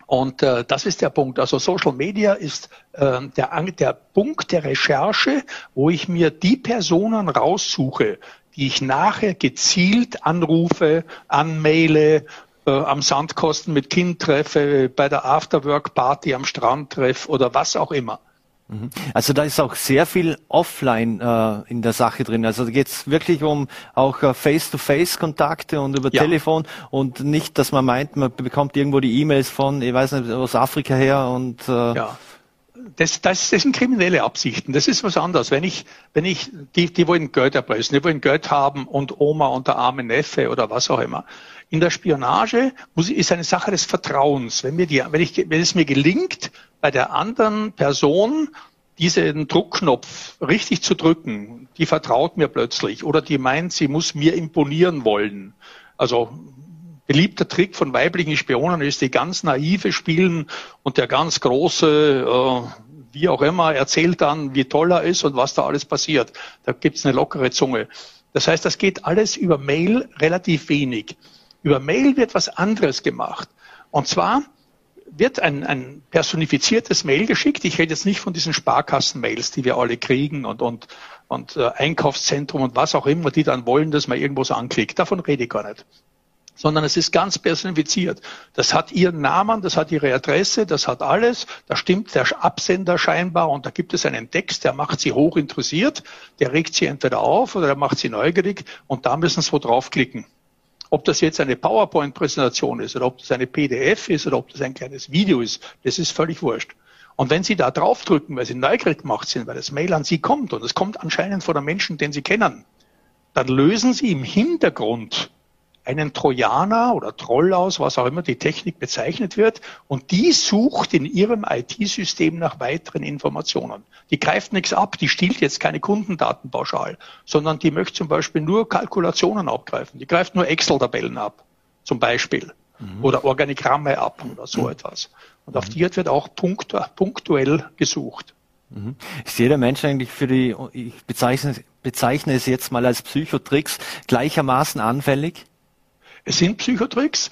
Und äh, das ist der Punkt. Also Social Media ist äh, der, der Punkt der Recherche, wo ich mir die Personen raussuche, die ich nachher gezielt anrufe, anmaile, äh, am Sandkosten mit Kind treffe, bei der Afterwork-Party am Strand treffe oder was auch immer. Mhm. Also da ist auch sehr viel offline äh, in der Sache drin. Also da geht es wirklich um auch äh, Face-to-Face-Kontakte und über ja. Telefon und nicht, dass man meint, man bekommt irgendwo die E-Mails von, ich weiß nicht, aus Afrika her und äh, ja. Das, das, das sind kriminelle Absichten. Das ist was anderes. Wenn ich, wenn ich, die, die wollen Geld erpressen, die wollen Geld haben und Oma und der arme Neffe oder was auch immer. In der Spionage muss, ist eine Sache des Vertrauens. Wenn, mir die, wenn, ich, wenn es mir gelingt, bei der anderen Person diesen Druckknopf richtig zu drücken, die vertraut mir plötzlich oder die meint, sie muss mir imponieren wollen. Also beliebter Trick von weiblichen Spionen ist, die ganz naive spielen und der ganz große äh, wie auch immer, erzählt dann, wie toll er ist und was da alles passiert. Da gibt's eine lockere Zunge. Das heißt, das geht alles über Mail relativ wenig. Über Mail wird was anderes gemacht. Und zwar wird ein, ein personifiziertes Mail geschickt. Ich rede jetzt nicht von diesen Sparkassen-Mails, die wir alle kriegen und, und, und äh, Einkaufszentrum und was auch immer, die dann wollen, dass man irgendwas anklickt. Davon rede ich gar nicht. Sondern es ist ganz personifiziert. Das hat ihren Namen, das hat ihre Adresse, das hat alles. Da stimmt der Absender scheinbar und da gibt es einen Text, der macht sie hoch interessiert, der regt sie entweder auf oder der macht sie neugierig und da müssen sie wo draufklicken. Ob das jetzt eine PowerPoint-Präsentation ist oder ob das eine PDF ist oder ob das ein kleines Video ist, das ist völlig wurscht. Und wenn Sie da draufdrücken, weil Sie neugierig gemacht sind, weil das Mail an Sie kommt und es kommt anscheinend von einem Menschen, den Sie kennen, dann lösen Sie im Hintergrund einen Trojaner oder Troll aus, was auch immer die Technik bezeichnet wird, und die sucht in ihrem IT-System nach weiteren Informationen. Die greift nichts ab, die stiehlt jetzt keine Kundendaten pauschal, sondern die möchte zum Beispiel nur Kalkulationen abgreifen. Die greift nur Excel-Tabellen ab, zum Beispiel, mhm. oder Organigramme ab oder so mhm. etwas. Und auf die wird auch punktuell gesucht. Mhm. Ist jeder Mensch eigentlich für die, ich bezeichne, bezeichne es jetzt mal als Psychotricks, gleichermaßen anfällig? Es sind Psychotricks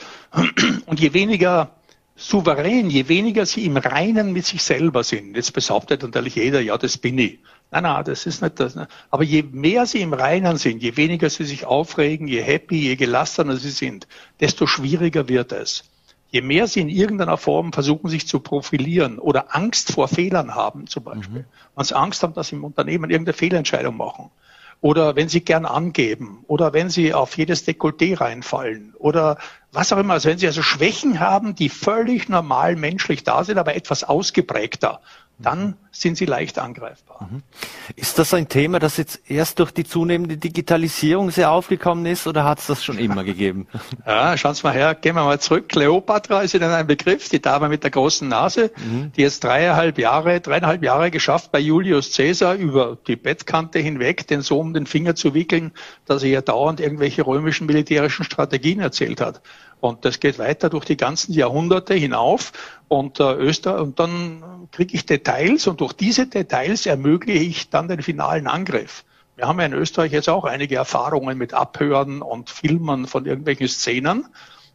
und je weniger souverän, je weniger sie im Reinen mit sich selber sind. Jetzt behauptet natürlich jeder, ja, das bin ich. Nein, nein, das ist nicht das. Aber je mehr sie im Reinen sind, je weniger sie sich aufregen, je happy, je gelassener sie sind, desto schwieriger wird es. Je mehr sie in irgendeiner Form versuchen, sich zu profilieren oder Angst vor Fehlern haben, zum Beispiel. Mhm. Wenn sie Angst haben, dass sie im Unternehmen irgendeine Fehlentscheidung machen oder wenn sie gern angeben. Oder wenn sie auf jedes Dekolleté reinfallen. Oder was auch immer. Also wenn sie also Schwächen haben, die völlig normal menschlich da sind, aber etwas ausgeprägter, dann sind sie leicht angreifbar. Mhm. Ist das ein Thema, das jetzt erst durch die zunehmende Digitalisierung sehr aufgekommen ist oder hat es das schon immer gegeben? Ja, schauen Sie mal her, gehen wir mal zurück. Cleopatra ist Ihnen ein Begriff, die Dame mit der großen Nase, mhm. die jetzt dreieinhalb Jahre, dreieinhalb Jahre geschafft, bei Julius Caesar über die Bettkante hinweg den Sohn um den Finger zu wickeln, dass er ja dauernd irgendwelche römischen militärischen Strategien erzählt hat. Und das geht weiter durch die ganzen Jahrhunderte hinauf. Und, äh, Öster, und dann kriege ich Details und durch diese Details ermögliche ich dann den finalen Angriff. Wir haben ja in Österreich jetzt auch einige Erfahrungen mit Abhören und Filmen von irgendwelchen Szenen.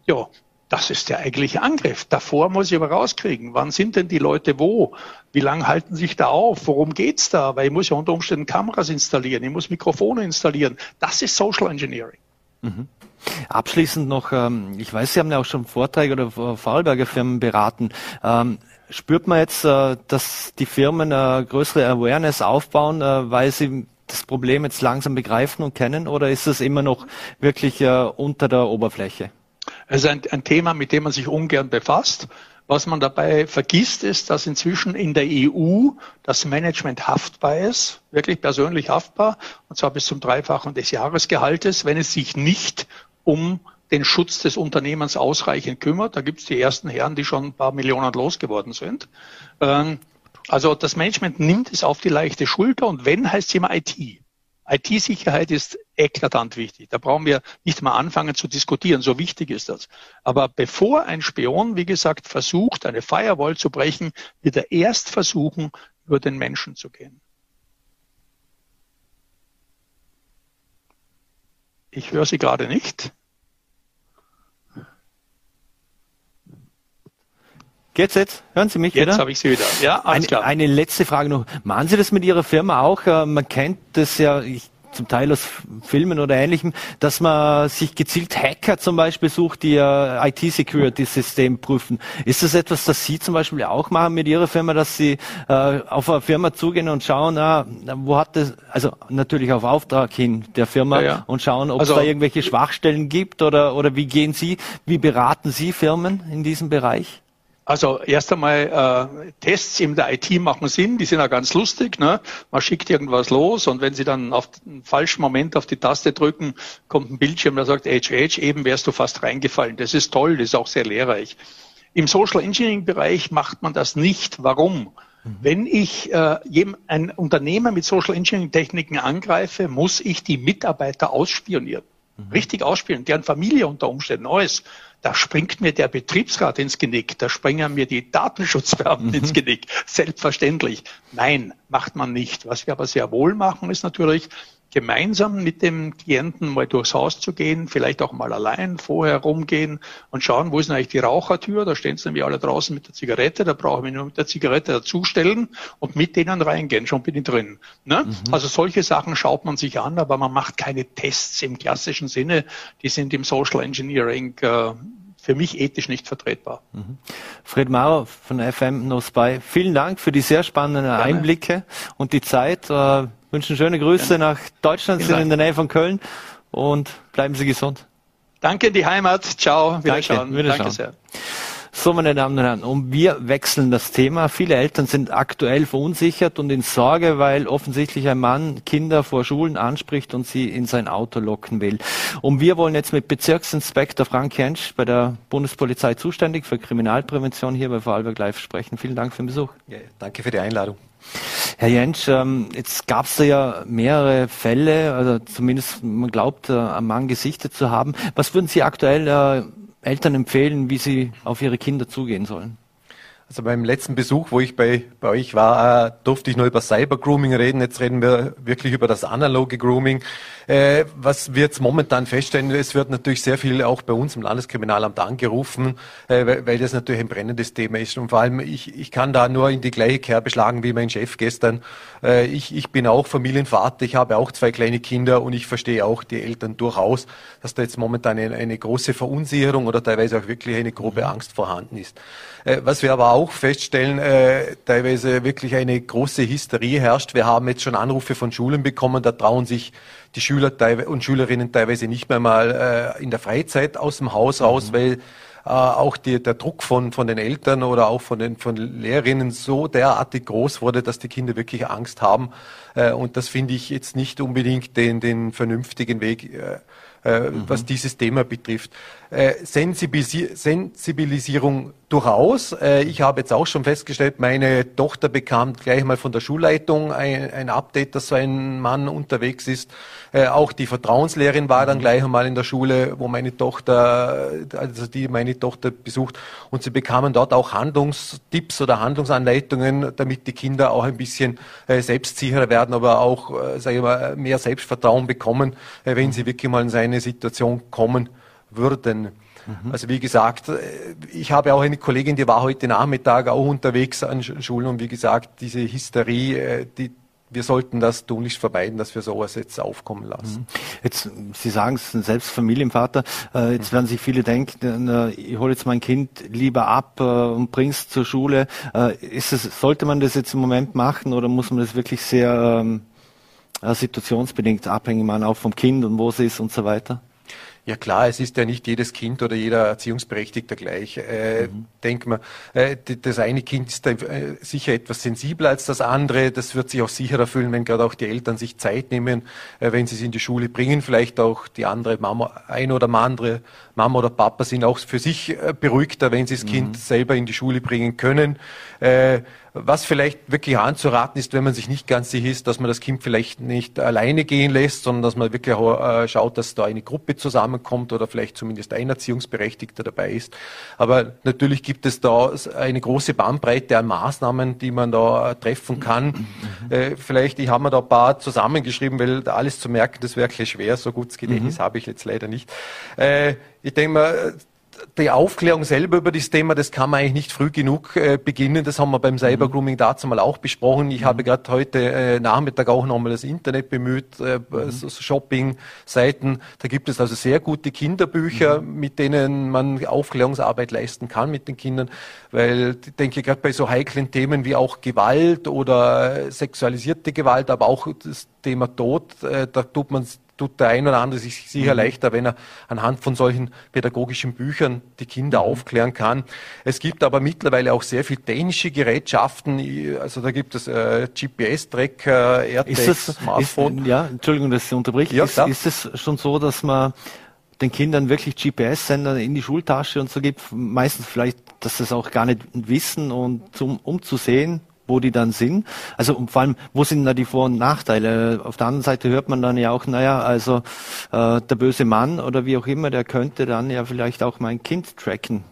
Ja, das ist der eigentliche Angriff. Davor muss ich aber rauskriegen, wann sind denn die Leute wo? Wie lange halten sich da auf? Worum geht's da? Weil ich muss ja unter Umständen Kameras installieren, ich muss Mikrofone installieren. Das ist Social Engineering. Mhm. Abschließend noch, ähm, ich weiß, Sie haben ja auch schon Vorträge oder Vorarlberger Firmen beraten. Ähm, spürt man jetzt, äh, dass die Firmen äh, größere Awareness aufbauen, äh, weil sie das Problem jetzt langsam begreifen und kennen oder ist es immer noch wirklich unter der Oberfläche? Es ist ein Thema, mit dem man sich ungern befasst. Was man dabei vergisst, ist, dass inzwischen in der EU das Management haftbar ist, wirklich persönlich haftbar, und zwar bis zum Dreifachen des Jahresgehaltes, wenn es sich nicht um den Schutz des Unternehmens ausreichend kümmert. Da gibt es die ersten Herren, die schon ein paar Millionen losgeworden sind. Ähm, also das Management nimmt es auf die leichte Schulter und wenn heißt es immer IT. IT-Sicherheit ist eklatant wichtig. Da brauchen wir nicht mal anfangen zu diskutieren. So wichtig ist das. Aber bevor ein Spion, wie gesagt, versucht, eine Firewall zu brechen, wird er erst versuchen, über den Menschen zu gehen. Ich höre Sie gerade nicht. Geht's jetzt? Hören Sie mich jetzt wieder? Jetzt habe ich Sie wieder. Ja, alles eine, klar. Eine letzte Frage noch. Machen Sie das mit Ihrer Firma auch? Äh, man kennt das ja, ich zum Teil aus Filmen oder Ähnlichem, dass man sich gezielt Hacker zum Beispiel sucht, die ihr IT-Security-System prüfen. Ist das etwas, das Sie zum Beispiel auch machen mit Ihrer Firma, dass Sie äh, auf eine Firma zugehen und schauen, ah, wo hat das, also natürlich auf Auftrag hin der Firma ja, ja. und schauen, ob also, es da irgendwelche Schwachstellen gibt oder, oder wie gehen Sie, wie beraten Sie Firmen in diesem Bereich? Also erst einmal äh, Tests in der IT machen Sinn, die sind ja ganz lustig. Ne? Man schickt irgendwas los und wenn Sie dann auf den falschen Moment auf die Taste drücken, kommt ein Bildschirm, der sagt, HH, eben wärst du fast reingefallen. Das ist toll, das ist auch sehr lehrreich. Im Social Engineering Bereich macht man das nicht. Warum? Mhm. Wenn ich äh, ein Unternehmer mit Social Engineering Techniken angreife, muss ich die Mitarbeiter ausspionieren. Mhm. richtig ausspielen, deren Familie unter Umständen, alles, da springt mir der Betriebsrat ins Genick, da springen mir die Datenschutzbeamten mhm. ins Genick. Selbstverständlich. Nein, macht man nicht. Was wir aber sehr wohl machen, ist natürlich, gemeinsam mit dem Klienten mal durchs Haus zu gehen, vielleicht auch mal allein vorher rumgehen und schauen, wo ist denn eigentlich die Rauchertür? Da stehen sie nämlich alle draußen mit der Zigarette, da brauchen wir nur mit der Zigarette dazustellen und mit denen reingehen, schon bin ich drin. Ne? Mhm. Also solche Sachen schaut man sich an, aber man macht keine Tests im klassischen Sinne. Die sind im Social Engineering äh, für mich ethisch nicht vertretbar. Mhm. Fred Mauer von FM No Spy, vielen Dank für die sehr spannenden Gerne. Einblicke und die Zeit. Äh, wünschen schöne Grüße Gerne. nach Deutschland, sind in der Nähe von Köln und bleiben Sie gesund. Danke in die Heimat. Ciao. Wiederschauen. Danke, Wiederschauen. Danke sehr. So, meine Damen und Herren, und wir wechseln das Thema. Viele Eltern sind aktuell verunsichert und in Sorge, weil offensichtlich ein Mann Kinder vor Schulen anspricht und sie in sein Auto locken will. Und wir wollen jetzt mit Bezirksinspektor Frank Jentsch bei der Bundespolizei zuständig für Kriminalprävention hier bei Vorarlberg Live sprechen. Vielen Dank für den Besuch. Ja, danke für die Einladung. Herr Jentsch, ähm, jetzt gab es da ja mehrere Fälle, also zumindest man glaubt, äh, einen Mann gesichtet zu haben. Was würden Sie aktuell äh, Eltern empfehlen, wie sie auf ihre Kinder zugehen sollen? Also beim letzten Besuch, wo ich bei, bei euch war, äh, durfte ich nur über Cyber-Grooming reden. Jetzt reden wir wirklich über das analoge Grooming. Äh, was wir jetzt momentan feststellen, es wird natürlich sehr viel auch bei uns im Landeskriminalamt angerufen, äh, weil, weil, das natürlich ein brennendes Thema ist. Und vor allem, ich, ich kann da nur in die gleiche Kerbe schlagen wie mein Chef gestern. Äh, ich, ich bin auch Familienvater, ich habe auch zwei kleine Kinder und ich verstehe auch die Eltern durchaus, dass da jetzt momentan eine, eine große Verunsicherung oder teilweise auch wirklich eine grobe Angst vorhanden ist. Äh, was wir aber auch feststellen, äh, teilweise wirklich eine große Hysterie herrscht. Wir haben jetzt schon Anrufe von Schulen bekommen, da trauen sich die Schüler und Schülerinnen teilweise nicht mehr mal äh, in der Freizeit aus dem Haus raus, mhm. weil auch die, der Druck von, von den Eltern oder auch von den von Lehrerinnen so derartig groß wurde, dass die Kinder wirklich Angst haben. und das finde ich jetzt nicht unbedingt den, den vernünftigen Weg, mhm. was dieses Thema betrifft. Sensibilisierung Durchaus. Äh, ich habe jetzt auch schon festgestellt, meine Tochter bekam gleich mal von der Schulleitung ein, ein Update, dass so ein Mann unterwegs ist. Äh, auch die Vertrauenslehrerin war dann gleich einmal in der Schule, wo meine Tochter, also die meine Tochter besucht, und sie bekamen dort auch Handlungstipps oder Handlungsanleitungen, damit die Kinder auch ein bisschen äh, selbstsicherer werden, aber auch, sage ich mal, mehr Selbstvertrauen bekommen, wenn sie wirklich mal in seine Situation kommen würden. Mhm. Also wie gesagt, äh, ich habe auch eine Kollegin, die war heute Nachmittag auch unterwegs an Schulen und wie gesagt, diese Hysterie, äh, die wir sollten das tunlichst vermeiden, dass wir sowas jetzt aufkommen lassen. Mhm. Jetzt, Sie sagen es selbst Familienvater, äh, jetzt werden sich viele denken, ich hole jetzt mein Kind lieber ab und bringe es zur Schule. Ist es, sollte man das jetzt im Moment machen oder muss man das wirklich sehr ähm, situationsbedingt abhängig machen, auch vom Kind und wo es ist und so weiter? Ja klar, es ist ja nicht jedes Kind oder jeder Erziehungsberechtigter gleich. Äh, mhm. Denk mal, äh, das eine Kind ist da, äh, sicher etwas sensibler als das andere. Das wird sich auch sicherer fühlen, wenn gerade auch die Eltern sich Zeit nehmen, äh, wenn sie es in die Schule bringen. Vielleicht auch die andere Mama, ein oder andere Mama oder Papa sind auch für sich äh, beruhigter, wenn sie das mhm. Kind selber in die Schule bringen können. Äh, was vielleicht wirklich anzuraten ist, wenn man sich nicht ganz sicher ist, dass man das Kind vielleicht nicht alleine gehen lässt, sondern dass man wirklich äh, schaut, dass da eine Gruppe zusammenkommt oder vielleicht zumindest ein Erziehungsberechtigter dabei ist. Aber natürlich gibt es da eine große Bandbreite an Maßnahmen, die man da äh, treffen kann. Mhm. Äh, vielleicht, ich habe mir da ein paar zusammengeschrieben, weil alles zu merken, das wäre wirklich schwer. So gutes Gedächtnis mhm. habe ich jetzt leider nicht. ich denke mal, die Aufklärung selber über das Thema, das kann man eigentlich nicht früh genug äh, beginnen. Das haben wir beim Cybergrooming mhm. dazu mal auch besprochen. Ich mhm. habe gerade heute äh, Nachmittag auch nochmal das Internet bemüht, äh, mhm. so Shopping-Seiten. Da gibt es also sehr gute Kinderbücher, mhm. mit denen man Aufklärungsarbeit leisten kann mit den Kindern, weil ich denke gerade bei so heiklen Themen wie auch Gewalt oder sexualisierte Gewalt, aber auch das Thema Tod, äh, da tut man tut der ein oder andere sich sicher mhm. leichter, wenn er anhand von solchen pädagogischen Büchern die Kinder mhm. aufklären kann. Es gibt aber mittlerweile auch sehr viel technische Gerätschaften. Also da gibt es äh, GPS-Tracker, AirTags, Smartphone. Ist, ja, Entschuldigung, dass ich unterbricht. Ja, ist, ist es schon so, dass man den Kindern wirklich GPS-Sender in die Schultasche und so gibt? Meistens vielleicht, dass sie es auch gar nicht wissen und zum, um zu sehen, wo die dann sind? Also und vor allem, wo sind da die Vor- und Nachteile? Auf der anderen Seite hört man dann ja auch, naja, also äh, der böse Mann oder wie auch immer, der könnte dann ja vielleicht auch mein Kind tracken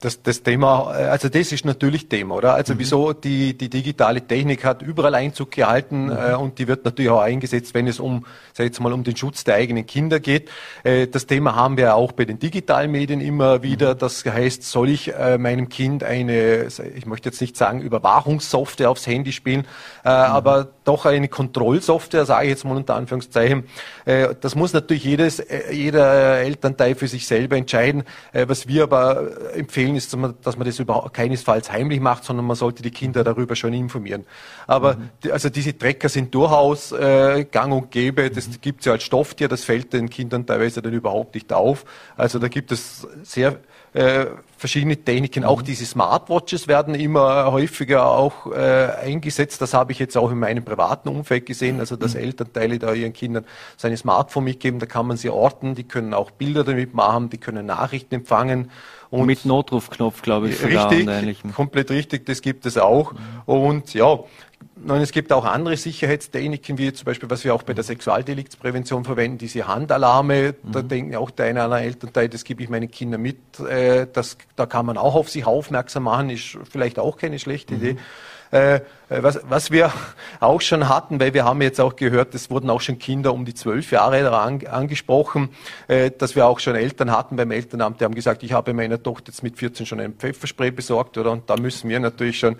das, das Thema, äh, also das ist natürlich Thema, oder? Also mhm. wieso die, die digitale Technik hat überall Einzug gehalten mhm. äh, und die wird natürlich auch eingesetzt, wenn es um, sag jetzt mal, um den Schutz der eigenen Kinder geht. Äh, das Thema haben wir auch bei den digitalen Medien immer wieder. Mhm. Das heißt, soll ich äh, meinem Kind eine, ich möchte jetzt nicht sagen Überwachungssoftware aufs Handy spielen, äh, mhm. aber doch eine Kontrollsoftware, sage ich jetzt mal unter Anführungszeichen. Äh, das muss natürlich jedes, jeder Elternteil für sich selber entscheiden. Was wir aber empfehlen, empfehlen ist, dass man das überhaupt keinesfalls heimlich macht, sondern man sollte die Kinder darüber schon informieren. Aber mhm. die, also diese Trecker sind durchaus äh, gang und gäbe. Das mhm. gibt es ja als Stofftier, das fällt den Kindern teilweise dann überhaupt nicht auf. Also da gibt es sehr äh, verschiedene Techniken. Auch mhm. diese Smartwatches werden immer häufiger auch äh, eingesetzt. Das habe ich jetzt auch in meinem privaten Umfeld gesehen. Also dass mhm. Elternteile da ihren Kindern seine Smartphone mitgeben. Da kann man sie orten. Die können auch Bilder damit machen. Die können Nachrichten empfangen. Und mit Notrufknopf, glaube ich, sogar richtig, komplett richtig, das gibt es auch. Mhm. Und ja, und es gibt auch andere Sicherheitstechniken, wie zum Beispiel, was wir auch bei der Sexualdeliktsprävention verwenden, diese Handalarme. Mhm. Da denken auch der eine oder andere Elternteil, das gebe ich meinen Kindern mit. Äh, das, da kann man auch auf sich aufmerksam machen, ist vielleicht auch keine schlechte mhm. Idee. Äh, was, was wir auch schon hatten, weil wir haben jetzt auch gehört, es wurden auch schon Kinder um die zwölf Jahre daran angesprochen, äh, dass wir auch schon Eltern hatten beim Elternamt, die haben gesagt, ich habe meiner Tochter jetzt mit 14 schon ein Pfefferspray besorgt, oder? Und da müssen wir natürlich schon,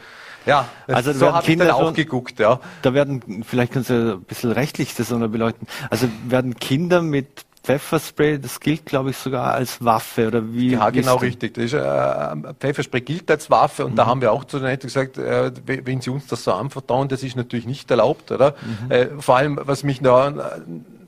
ja, also so habe ich dann auch schon, geguckt, ja. Da werden, vielleicht können Sie ein bisschen rechtlich das noch beleuchten, also werden Kinder mit Pfefferspray, das gilt, glaube ich, sogar als Waffe oder wie? Ja, genau richtig. Das ist, äh, Pfefferspray gilt als Waffe und mhm. da haben wir auch zu den Eltern gesagt, äh, wenn sie uns das so anvertrauen, das ist natürlich nicht erlaubt, oder? Mhm. Äh, vor allem, was mich da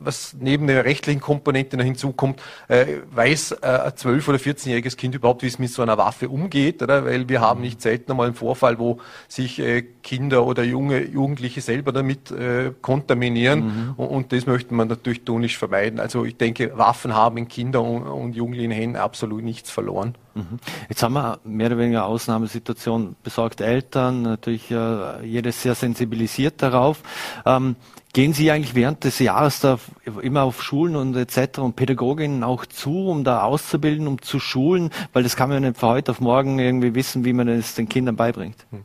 was neben der rechtlichen Komponente noch hinzukommt, äh, weiß äh, ein 12- oder 14-jähriges Kind überhaupt, wie es mit so einer Waffe umgeht, oder? Weil wir haben nicht selten einmal einen Vorfall, wo sich äh, Kinder oder junge Jugendliche selber damit kontaminieren mhm. und, das möchte man natürlich tunisch vermeiden. Also ich denke, Waffen haben in Kinder und, Jugendlichen Händen absolut nichts verloren. Mhm. Jetzt haben wir mehr oder weniger Ausnahmesituation. Besorgte Eltern, natürlich äh, jedes sehr sensibilisiert darauf. Ähm, Gehen Sie eigentlich während des Jahres da immer auf Schulen und etc. und Pädagoginnen auch zu, um da auszubilden, um zu schulen? Weil das kann man ja nicht von heute auf morgen irgendwie wissen, wie man es den Kindern beibringt. Hm.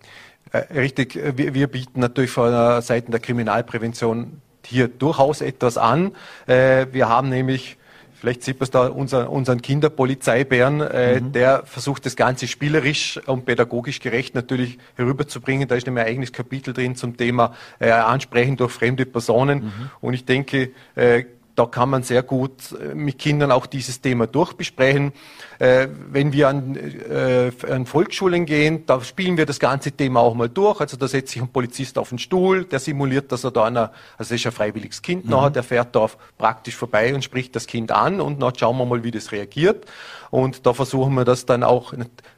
Äh, richtig, wir, wir bieten natürlich von der Seite der Kriminalprävention hier durchaus etwas an. Äh, wir haben nämlich Vielleicht sieht man da unser, unseren Kinderpolizeibären, äh, mhm. der versucht das Ganze spielerisch und pädagogisch gerecht natürlich herüberzubringen. Da ist nämlich ein eigenes Kapitel drin zum Thema äh, Ansprechen durch fremde Personen. Mhm. Und ich denke, äh, da kann man sehr gut äh, mit Kindern auch dieses Thema durchbesprechen. Äh, wenn wir an, äh, an Volksschulen gehen, da spielen wir das ganze Thema auch mal durch. Also da setzt sich ein Polizist auf den Stuhl, der simuliert, dass er da einer, also das ist ein freiwilliges Kind mhm. nachher, der fährt da praktisch vorbei und spricht das Kind an und dann schauen wir mal, wie das reagiert. Und da versuchen wir das dann auch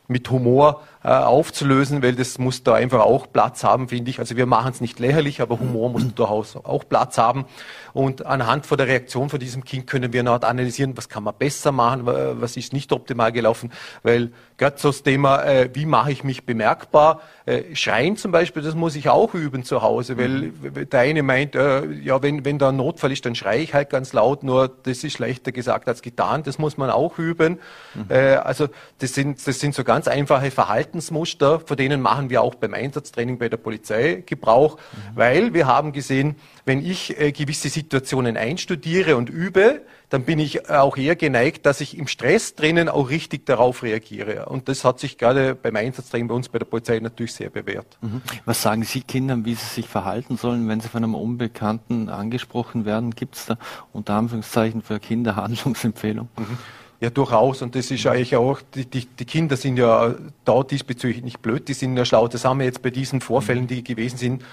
mit Humor äh, aufzulösen, weil das muss da einfach auch Platz haben, finde ich. Also wir machen es nicht lächerlich, aber Humor muss durchaus auch Platz haben. Und anhand von der Reaktion von diesem Kind können wir analysieren, was kann man besser machen, was ist nicht optimal gelaufen, weil gerade so das Thema, äh, wie mache ich mich bemerkbar, äh, Schreien zum Beispiel, das muss ich auch üben zu Hause, weil mhm. der eine meint, äh, ja, wenn, wenn da ein Notfall ist, dann schreie ich halt ganz laut, nur das ist schlechter gesagt als getan, das muss man auch üben. Mhm. Äh, also das sind, das sind so ganz einfache Verhaltensmuster, von denen machen wir auch beim Einsatztraining bei der Polizei Gebrauch, mhm. weil wir haben gesehen, wenn ich äh, gewisse Situationen einstudiere und übe, dann bin ich auch eher geneigt, dass ich im Stress drinnen auch richtig darauf reagiere. Und das hat sich gerade beim Einsatztraining bei uns bei der Polizei natürlich sehr bewährt. Mhm. Was sagen Sie Kindern, wie sie sich verhalten sollen, wenn sie von einem Unbekannten angesprochen werden? Gibt es da unter Anführungszeichen für Kinder Handlungsempfehlungen? Mhm. Ja, durchaus. Und das ist eigentlich auch, die, die, die Kinder sind ja da diesbezüglich nicht blöd, die sind ja schlau. Das haben wir jetzt bei diesen Vorfällen, die gewesen sind,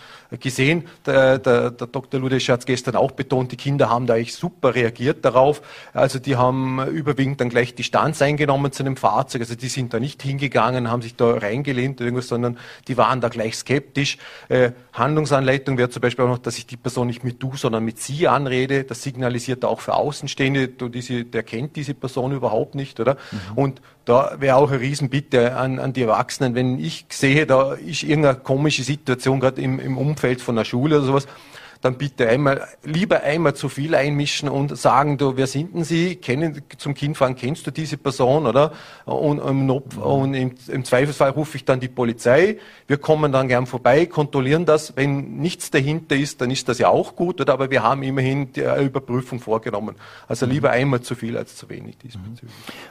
gesehen. Der, der, der Dr. Ludesch hat es gestern auch betont, die Kinder haben da eigentlich super reagiert darauf. Also die haben überwiegend dann gleich Distanz eingenommen zu einem Fahrzeug. Also die sind da nicht hingegangen, haben sich da reingelehnt, irgendwas, sondern die waren da gleich skeptisch. Äh, Handlungsanleitung wäre zum Beispiel auch noch, dass ich die Person nicht mit du, sondern mit sie anrede. Das signalisiert auch für Außenstehende, diese, der kennt diese Person überhaupt nicht, oder? Mhm. Und da wäre auch eine Riesenbitte an, an die Erwachsenen, wenn ich sehe, da ist irgendeine komische Situation gerade im, im Umfeld von der Schule oder sowas, dann bitte einmal, lieber einmal zu viel einmischen und sagen, du, wer sind denn Sie? Kennen, zum Kind fahren, kennst du diese Person, oder? Und, und, und im, im, Zweifelsfall rufe ich dann die Polizei. Wir kommen dann gern vorbei, kontrollieren das. Wenn nichts dahinter ist, dann ist das ja auch gut, oder? Aber wir haben immerhin die Überprüfung vorgenommen. Also lieber einmal zu viel als zu wenig diesbezüglich.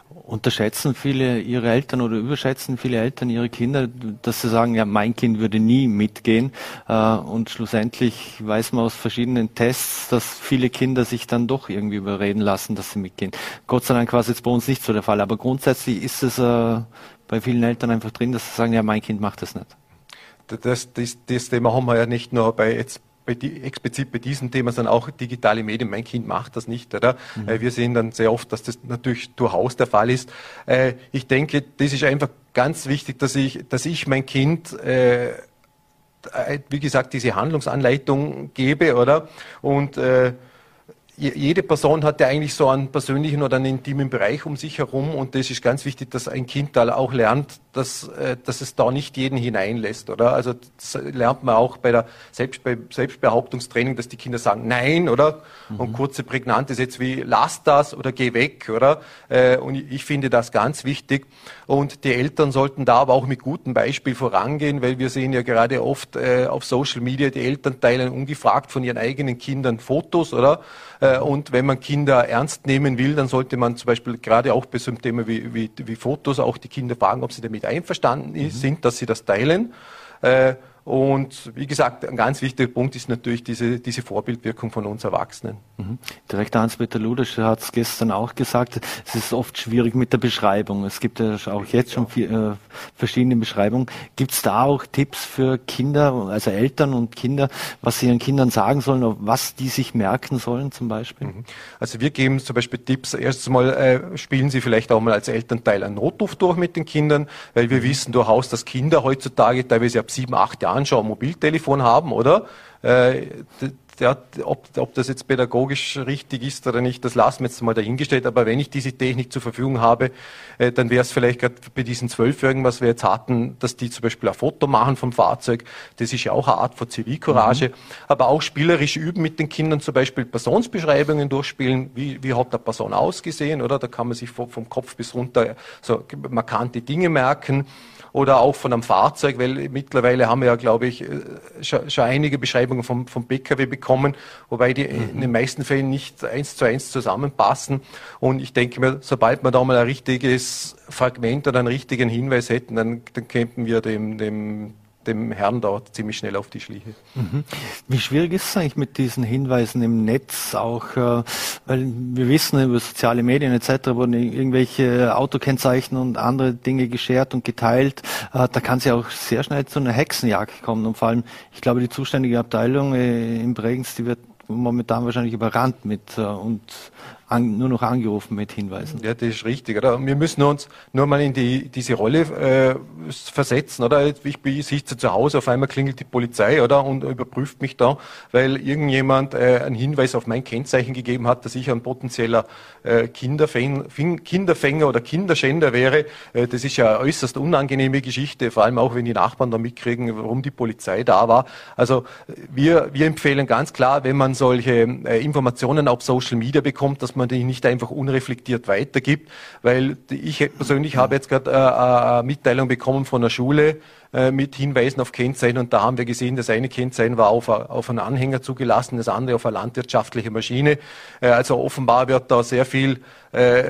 Unterschätzen viele Ihre Eltern oder überschätzen viele Eltern ihre Kinder, dass sie sagen, ja, mein Kind würde nie mitgehen. Äh, und schlussendlich weiß man aus verschiedenen Tests, dass viele Kinder sich dann doch irgendwie überreden lassen, dass sie mitgehen. Gott sei Dank war es jetzt bei uns nicht so der Fall, aber grundsätzlich ist es äh, bei vielen Eltern einfach drin, dass sie sagen, ja, mein Kind macht das nicht. Das, das, das Thema haben wir ja nicht nur bei jetzt bei die, explizit bei diesem Thema, sondern auch digitale Medien. Mein Kind macht das nicht, oder? Mhm. Äh, wir sehen dann sehr oft, dass das natürlich durchaus der Fall ist. Äh, ich denke, das ist einfach ganz wichtig, dass ich, dass ich mein Kind äh, äh, wie gesagt, diese Handlungsanleitung gebe, oder? Und äh, jede Person hat ja eigentlich so einen persönlichen oder einen intimen Bereich um sich herum und das ist ganz wichtig, dass ein Kind da auch lernt, dass, äh, dass es da nicht jeden hineinlässt, oder? Also das lernt man auch bei der Selbstbe Selbstbehauptungstraining, dass die Kinder sagen Nein, oder? Mhm. Und kurze prägnante Sätze wie Lass das oder Geh weg, oder? Äh, und ich finde das ganz wichtig und die Eltern sollten da aber auch mit gutem Beispiel vorangehen, weil wir sehen ja gerade oft äh, auf Social Media, die Eltern teilen ungefragt von ihren eigenen Kindern Fotos, oder? Und wenn man Kinder ernst nehmen will, dann sollte man zum Beispiel gerade auch bei so einem Thema wie, wie, wie Fotos auch die Kinder fragen, ob sie damit einverstanden mhm. sind, dass sie das teilen. Äh, und wie gesagt, ein ganz wichtiger Punkt ist natürlich diese, diese Vorbildwirkung von uns Erwachsenen. Direktor Hans-Peter Ludesch hat es gestern auch gesagt, es ist oft schwierig mit der Beschreibung. Es gibt ja auch jetzt schon viel, äh, verschiedene Beschreibungen. Gibt es da auch Tipps für Kinder, also Eltern und Kinder, was sie ihren Kindern sagen sollen, was die sich merken sollen zum Beispiel? Mhm. Also wir geben zum Beispiel Tipps. Erstens mal äh, spielen Sie vielleicht auch mal als Elternteil einen Notruf durch mit den Kindern, weil wir mhm. wissen durchaus, dass Kinder heutzutage teilweise ab sieben, acht Jahren Jahren schon ein Mobiltelefon haben, oder? Äh, ja, ob, ob das jetzt pädagogisch richtig ist oder nicht, das lassen wir jetzt mal dahingestellt. Aber wenn ich diese Technik zur Verfügung habe, äh, dann wäre es vielleicht gerade bei diesen Zwölfjährigen, was wir jetzt hatten, dass die zum Beispiel ein Foto machen vom Fahrzeug. Das ist ja auch eine Art von Zivilcourage. Mhm. Aber auch spielerisch üben mit den Kindern, zum Beispiel Personsbeschreibungen durchspielen. Wie, wie hat der Person ausgesehen, oder? Da kann man sich vom, vom Kopf bis runter so markante Dinge merken oder auch von einem Fahrzeug, weil mittlerweile haben wir ja, glaube ich, äh, schon, schon einige Beschreibungen vom, vom Pkw bekommen, wobei die mhm. in den meisten Fällen nicht eins zu eins zusammenpassen. Und ich denke mir, sobald wir da mal ein richtiges Fragment oder einen richtigen Hinweis hätten, dann, dann könnten wir dem, dem dem Herrn dort ziemlich schnell auf die Schliche. Mhm. Wie schwierig ist es eigentlich mit diesen Hinweisen im Netz auch, äh, weil wir wissen über soziale Medien etc. wurden irgendwelche Autokennzeichen und andere Dinge geschert und geteilt. Äh, da kann es ja auch sehr schnell zu einer Hexenjagd kommen und vor allem, ich glaube, die zuständige Abteilung äh, in Bregenz, die wird momentan wahrscheinlich überrannt mit und an, nur noch angerufen mit Hinweisen. Ja, das ist richtig. Oder? Wir müssen uns nur mal in die, diese Rolle äh, versetzen. Oder? Ich, ich sitze zu Hause, auf einmal klingelt die Polizei oder? und überprüft mich da, weil irgendjemand äh, einen Hinweis auf mein Kennzeichen gegeben hat, dass ich ein potenzieller äh, Kinderfänger, Kinderfänger oder Kinderschänder wäre. Äh, das ist ja eine äußerst unangenehme Geschichte, vor allem auch wenn die Nachbarn da mitkriegen, warum die Polizei da war. Also wir, wir empfehlen ganz klar, wenn man solche äh, Informationen auf Social Media bekommt, dass man man die nicht einfach unreflektiert weitergibt, weil ich persönlich habe jetzt gerade äh, eine Mitteilung bekommen von der Schule äh, mit Hinweisen auf Kennzeichen und da haben wir gesehen, das eine Kennzeichen war auf, auf einen Anhänger zugelassen, das andere auf eine landwirtschaftliche Maschine. Äh, also offenbar wird da sehr viel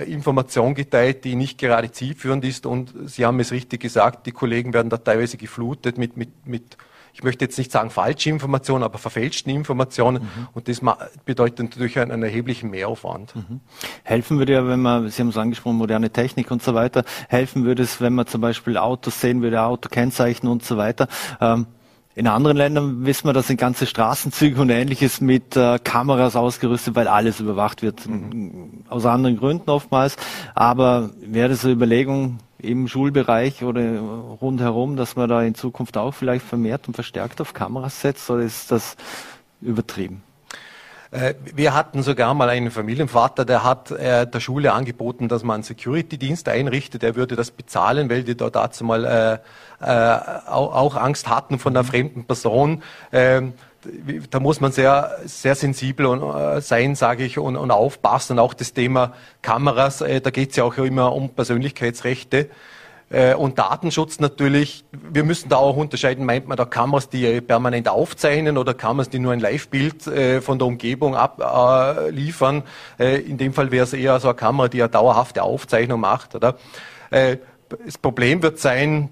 Information geteilt, die nicht gerade zielführend ist und Sie haben es richtig gesagt, die Kollegen werden da teilweise geflutet mit, mit, mit ich möchte jetzt nicht sagen falsche Informationen, aber verfälschten Informationen. Mhm. Und das bedeutet natürlich einen, einen erheblichen Mehraufwand. Mhm. Helfen würde ja, wenn man, Sie haben es angesprochen, moderne Technik und so weiter, helfen würde es, wenn man zum Beispiel Autos sehen würde, Autokennzeichen und so weiter. Ähm, in anderen Ländern wissen wir, dass sind ganze Straßenzüge und ähnliches mit äh, Kameras ausgerüstet, weil alles überwacht wird. Mhm. Aus anderen Gründen oftmals. Aber wäre das eine Überlegung, im Schulbereich oder rundherum, dass man da in Zukunft auch vielleicht vermehrt und verstärkt auf Kameras setzt oder ist das übertrieben? Äh, wir hatten sogar mal einen Familienvater, der hat äh, der Schule angeboten, dass man einen Security-Dienst einrichtet. Er würde das bezahlen, weil die dort dazu mal äh, auch Angst hatten von einer fremden Person. Ähm, da muss man sehr, sehr sensibel sein, sage ich, und, und aufpassen. Auch das Thema Kameras, da geht es ja auch immer um Persönlichkeitsrechte. Äh, und Datenschutz natürlich, wir müssen da auch unterscheiden, meint man da Kameras, die permanent aufzeichnen oder Kameras, die nur ein Live-Bild äh, von der Umgebung abliefern. Äh, in dem Fall wäre es eher so eine Kamera, die eine dauerhafte Aufzeichnung macht. Oder? Das Problem wird sein,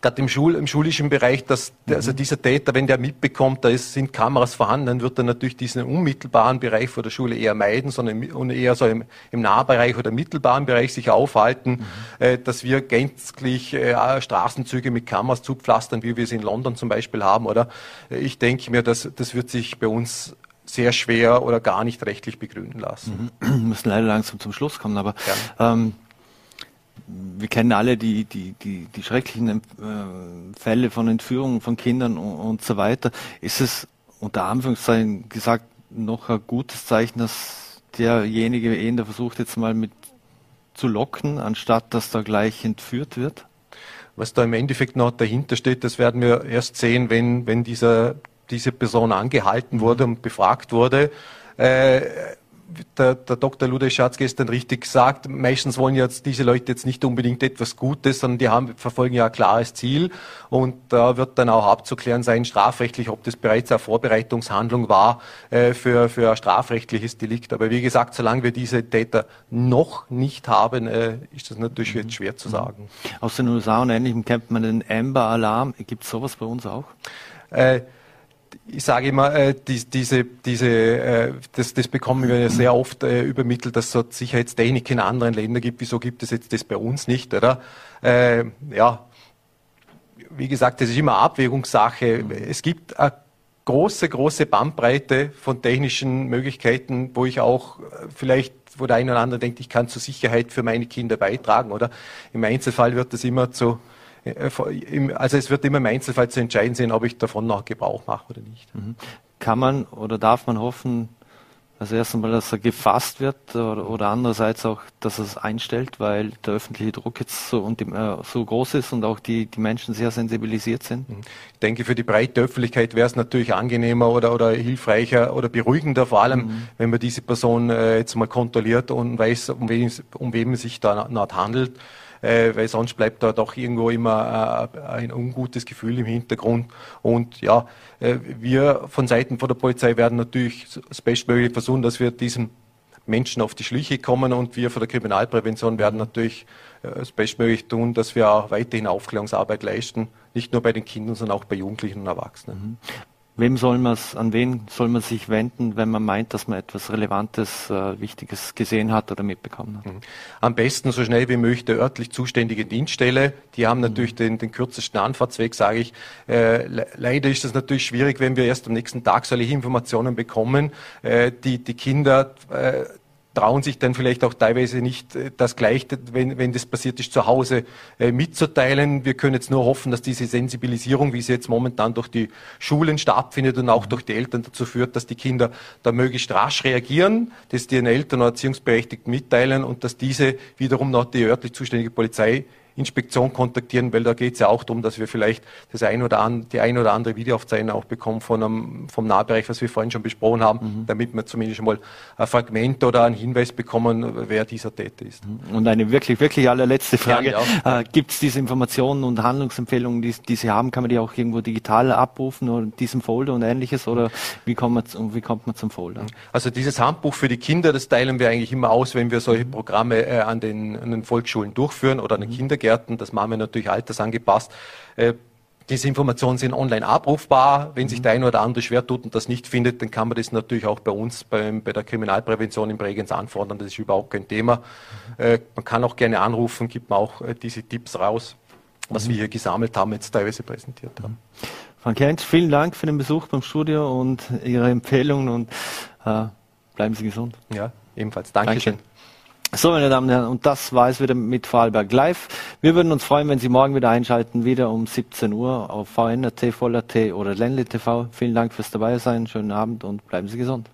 gerade im, Schul, im schulischen Bereich, dass also mhm. dieser Täter, wenn der mitbekommt, da ist, sind Kameras vorhanden, dann wird er natürlich diesen unmittelbaren Bereich vor der Schule eher meiden, sondern und eher so im, im Nahbereich oder mittelbaren Bereich sich aufhalten, mhm. äh, dass wir gänzlich äh, Straßenzüge mit Kameras zupflastern, wie wir es in London zum Beispiel haben. Oder ich denke mir, dass das wird sich bei uns sehr schwer oder gar nicht rechtlich begründen lassen. Mhm. Wir müssen leider langsam zum Schluss kommen, aber ähm, wir kennen alle die, die, die, die schrecklichen äh, Fälle von Entführungen von Kindern und, und so weiter. Ist es unter Anführungszeichen gesagt noch ein gutes Zeichen, dass derjenige eher versucht jetzt mal mit zu locken, anstatt dass da gleich entführt wird? Was da im Endeffekt noch dahinter steht, das werden wir erst sehen, wenn, wenn dieser, diese Person angehalten wurde und befragt wurde. Äh, der, der Dr. Ludwig Schatz gestern richtig gesagt, meistens wollen jetzt diese Leute jetzt nicht unbedingt etwas Gutes, sondern die haben, verfolgen ja ein klares Ziel und da wird dann auch abzuklären sein, strafrechtlich, ob das bereits eine Vorbereitungshandlung war äh, für, für ein strafrechtliches Delikt. Aber wie gesagt, solange wir diese Täter noch nicht haben, äh, ist das natürlich jetzt schwer zu sagen. Aus den USA und Ähnlichem kennt man den Amber-Alarm. Gibt es sowas bei uns auch? Äh, ich sage immer, äh, die, diese, diese, äh, das, das bekommen wir ja sehr oft äh, übermittelt, dass es so Sicherheitstechnik in anderen Ländern gibt. Wieso gibt es jetzt das bei uns nicht, oder? Äh, ja, wie gesagt, das ist immer Abwägungssache. Es gibt eine große, große Bandbreite von technischen Möglichkeiten, wo ich auch äh, vielleicht, wo der eine oder andere denkt, ich kann zur Sicherheit für meine Kinder beitragen, oder? Im Einzelfall wird das immer zu also es wird immer im Einzelfall zu entscheiden sein, ob ich davon noch Gebrauch mache oder nicht. Mhm. Kann man oder darf man hoffen, also erst einmal, dass er gefasst wird oder, oder andererseits auch, dass er es einstellt, weil der öffentliche Druck jetzt so, und äh, so groß ist und auch die, die Menschen sehr sensibilisiert sind? Mhm. Ich denke, für die breite Öffentlichkeit wäre es natürlich angenehmer oder, oder hilfreicher oder beruhigender, vor allem, mhm. wenn man diese Person äh, jetzt mal kontrolliert und weiß, um wen, um wen es sich da handelt äh, weil sonst bleibt da doch irgendwo immer äh, ein ungutes Gefühl im Hintergrund. Und ja, äh, wir von Seiten von der Polizei werden natürlich das Bestmögliche versuchen, dass wir diesen Menschen auf die Schliche kommen und wir von der Kriminalprävention werden natürlich äh, das Bestmögliche tun, dass wir auch weiterhin Aufklärungsarbeit leisten, nicht nur bei den Kindern, sondern auch bei Jugendlichen und Erwachsenen. Wem soll man an wen soll man sich wenden, wenn man meint, dass man etwas Relevantes, äh, Wichtiges gesehen hat oder mitbekommen hat? Mhm. Am besten so schnell wie möglich der örtlich zuständige Dienststelle. Die haben natürlich mhm. den, den kürzesten Anfahrtsweg, sage ich. Äh, le leider ist es natürlich schwierig, wenn wir erst am nächsten Tag solche Informationen bekommen. Äh, die, die Kinder äh, trauen sich dann vielleicht auch teilweise nicht äh, das gleich, wenn, wenn das passiert ist, zu Hause äh, mitzuteilen. Wir können jetzt nur hoffen, dass diese Sensibilisierung, wie sie jetzt momentan durch die Schulen stattfindet und auch durch die Eltern dazu führt, dass die Kinder da möglichst rasch reagieren, dass die den Eltern oder Erziehungsberechtigten mitteilen und dass diese wiederum noch die örtlich zuständige Polizei Inspektion kontaktieren, weil da geht es ja auch darum, dass wir vielleicht das ein oder an, die ein oder andere Videoaufzeichnung auch bekommen von einem, vom Nahbereich, was wir vorhin schon besprochen haben, mhm. damit wir zumindest mal ein Fragment oder einen Hinweis bekommen, wer dieser Täter ist. Mhm. Und eine wirklich, wirklich allerletzte Frage. Ja, äh, Gibt es diese Informationen und Handlungsempfehlungen, die, die Sie haben, kann man die auch irgendwo digital abrufen oder in diesem Folder und ähnliches oder wie kommt man, wie kommt man zum Folder? Also dieses Handbuch für die Kinder, das teilen wir eigentlich immer aus, wenn wir solche Programme äh, an, den, an den Volksschulen durchführen oder an den mhm. Kindergärten Kindergärten. Das machen wir natürlich altersangepasst. Äh, diese Informationen sind online abrufbar. Wenn sich der eine oder andere schwer tut und das nicht findet, dann kann man das natürlich auch bei uns beim, bei der Kriminalprävention in Bregenz anfordern. Das ist überhaupt kein Thema. Äh, man kann auch gerne anrufen, gibt man auch äh, diese Tipps raus, was mhm. wir hier gesammelt haben, jetzt teilweise präsentiert haben. Frank Heinz, vielen Dank für den Besuch beim Studio und Ihre Empfehlungen und äh, bleiben Sie gesund. Ja, ebenfalls. Dankeschön. Danke. So, meine Damen und Herren, und das war es wieder mit Vorarlberg Live. Wir würden uns freuen, wenn Sie morgen wieder einschalten, wieder um 17 Uhr auf VNRT, Voller.t oder Ländle TV. Vielen Dank fürs Dabeisein, schönen Abend und bleiben Sie gesund.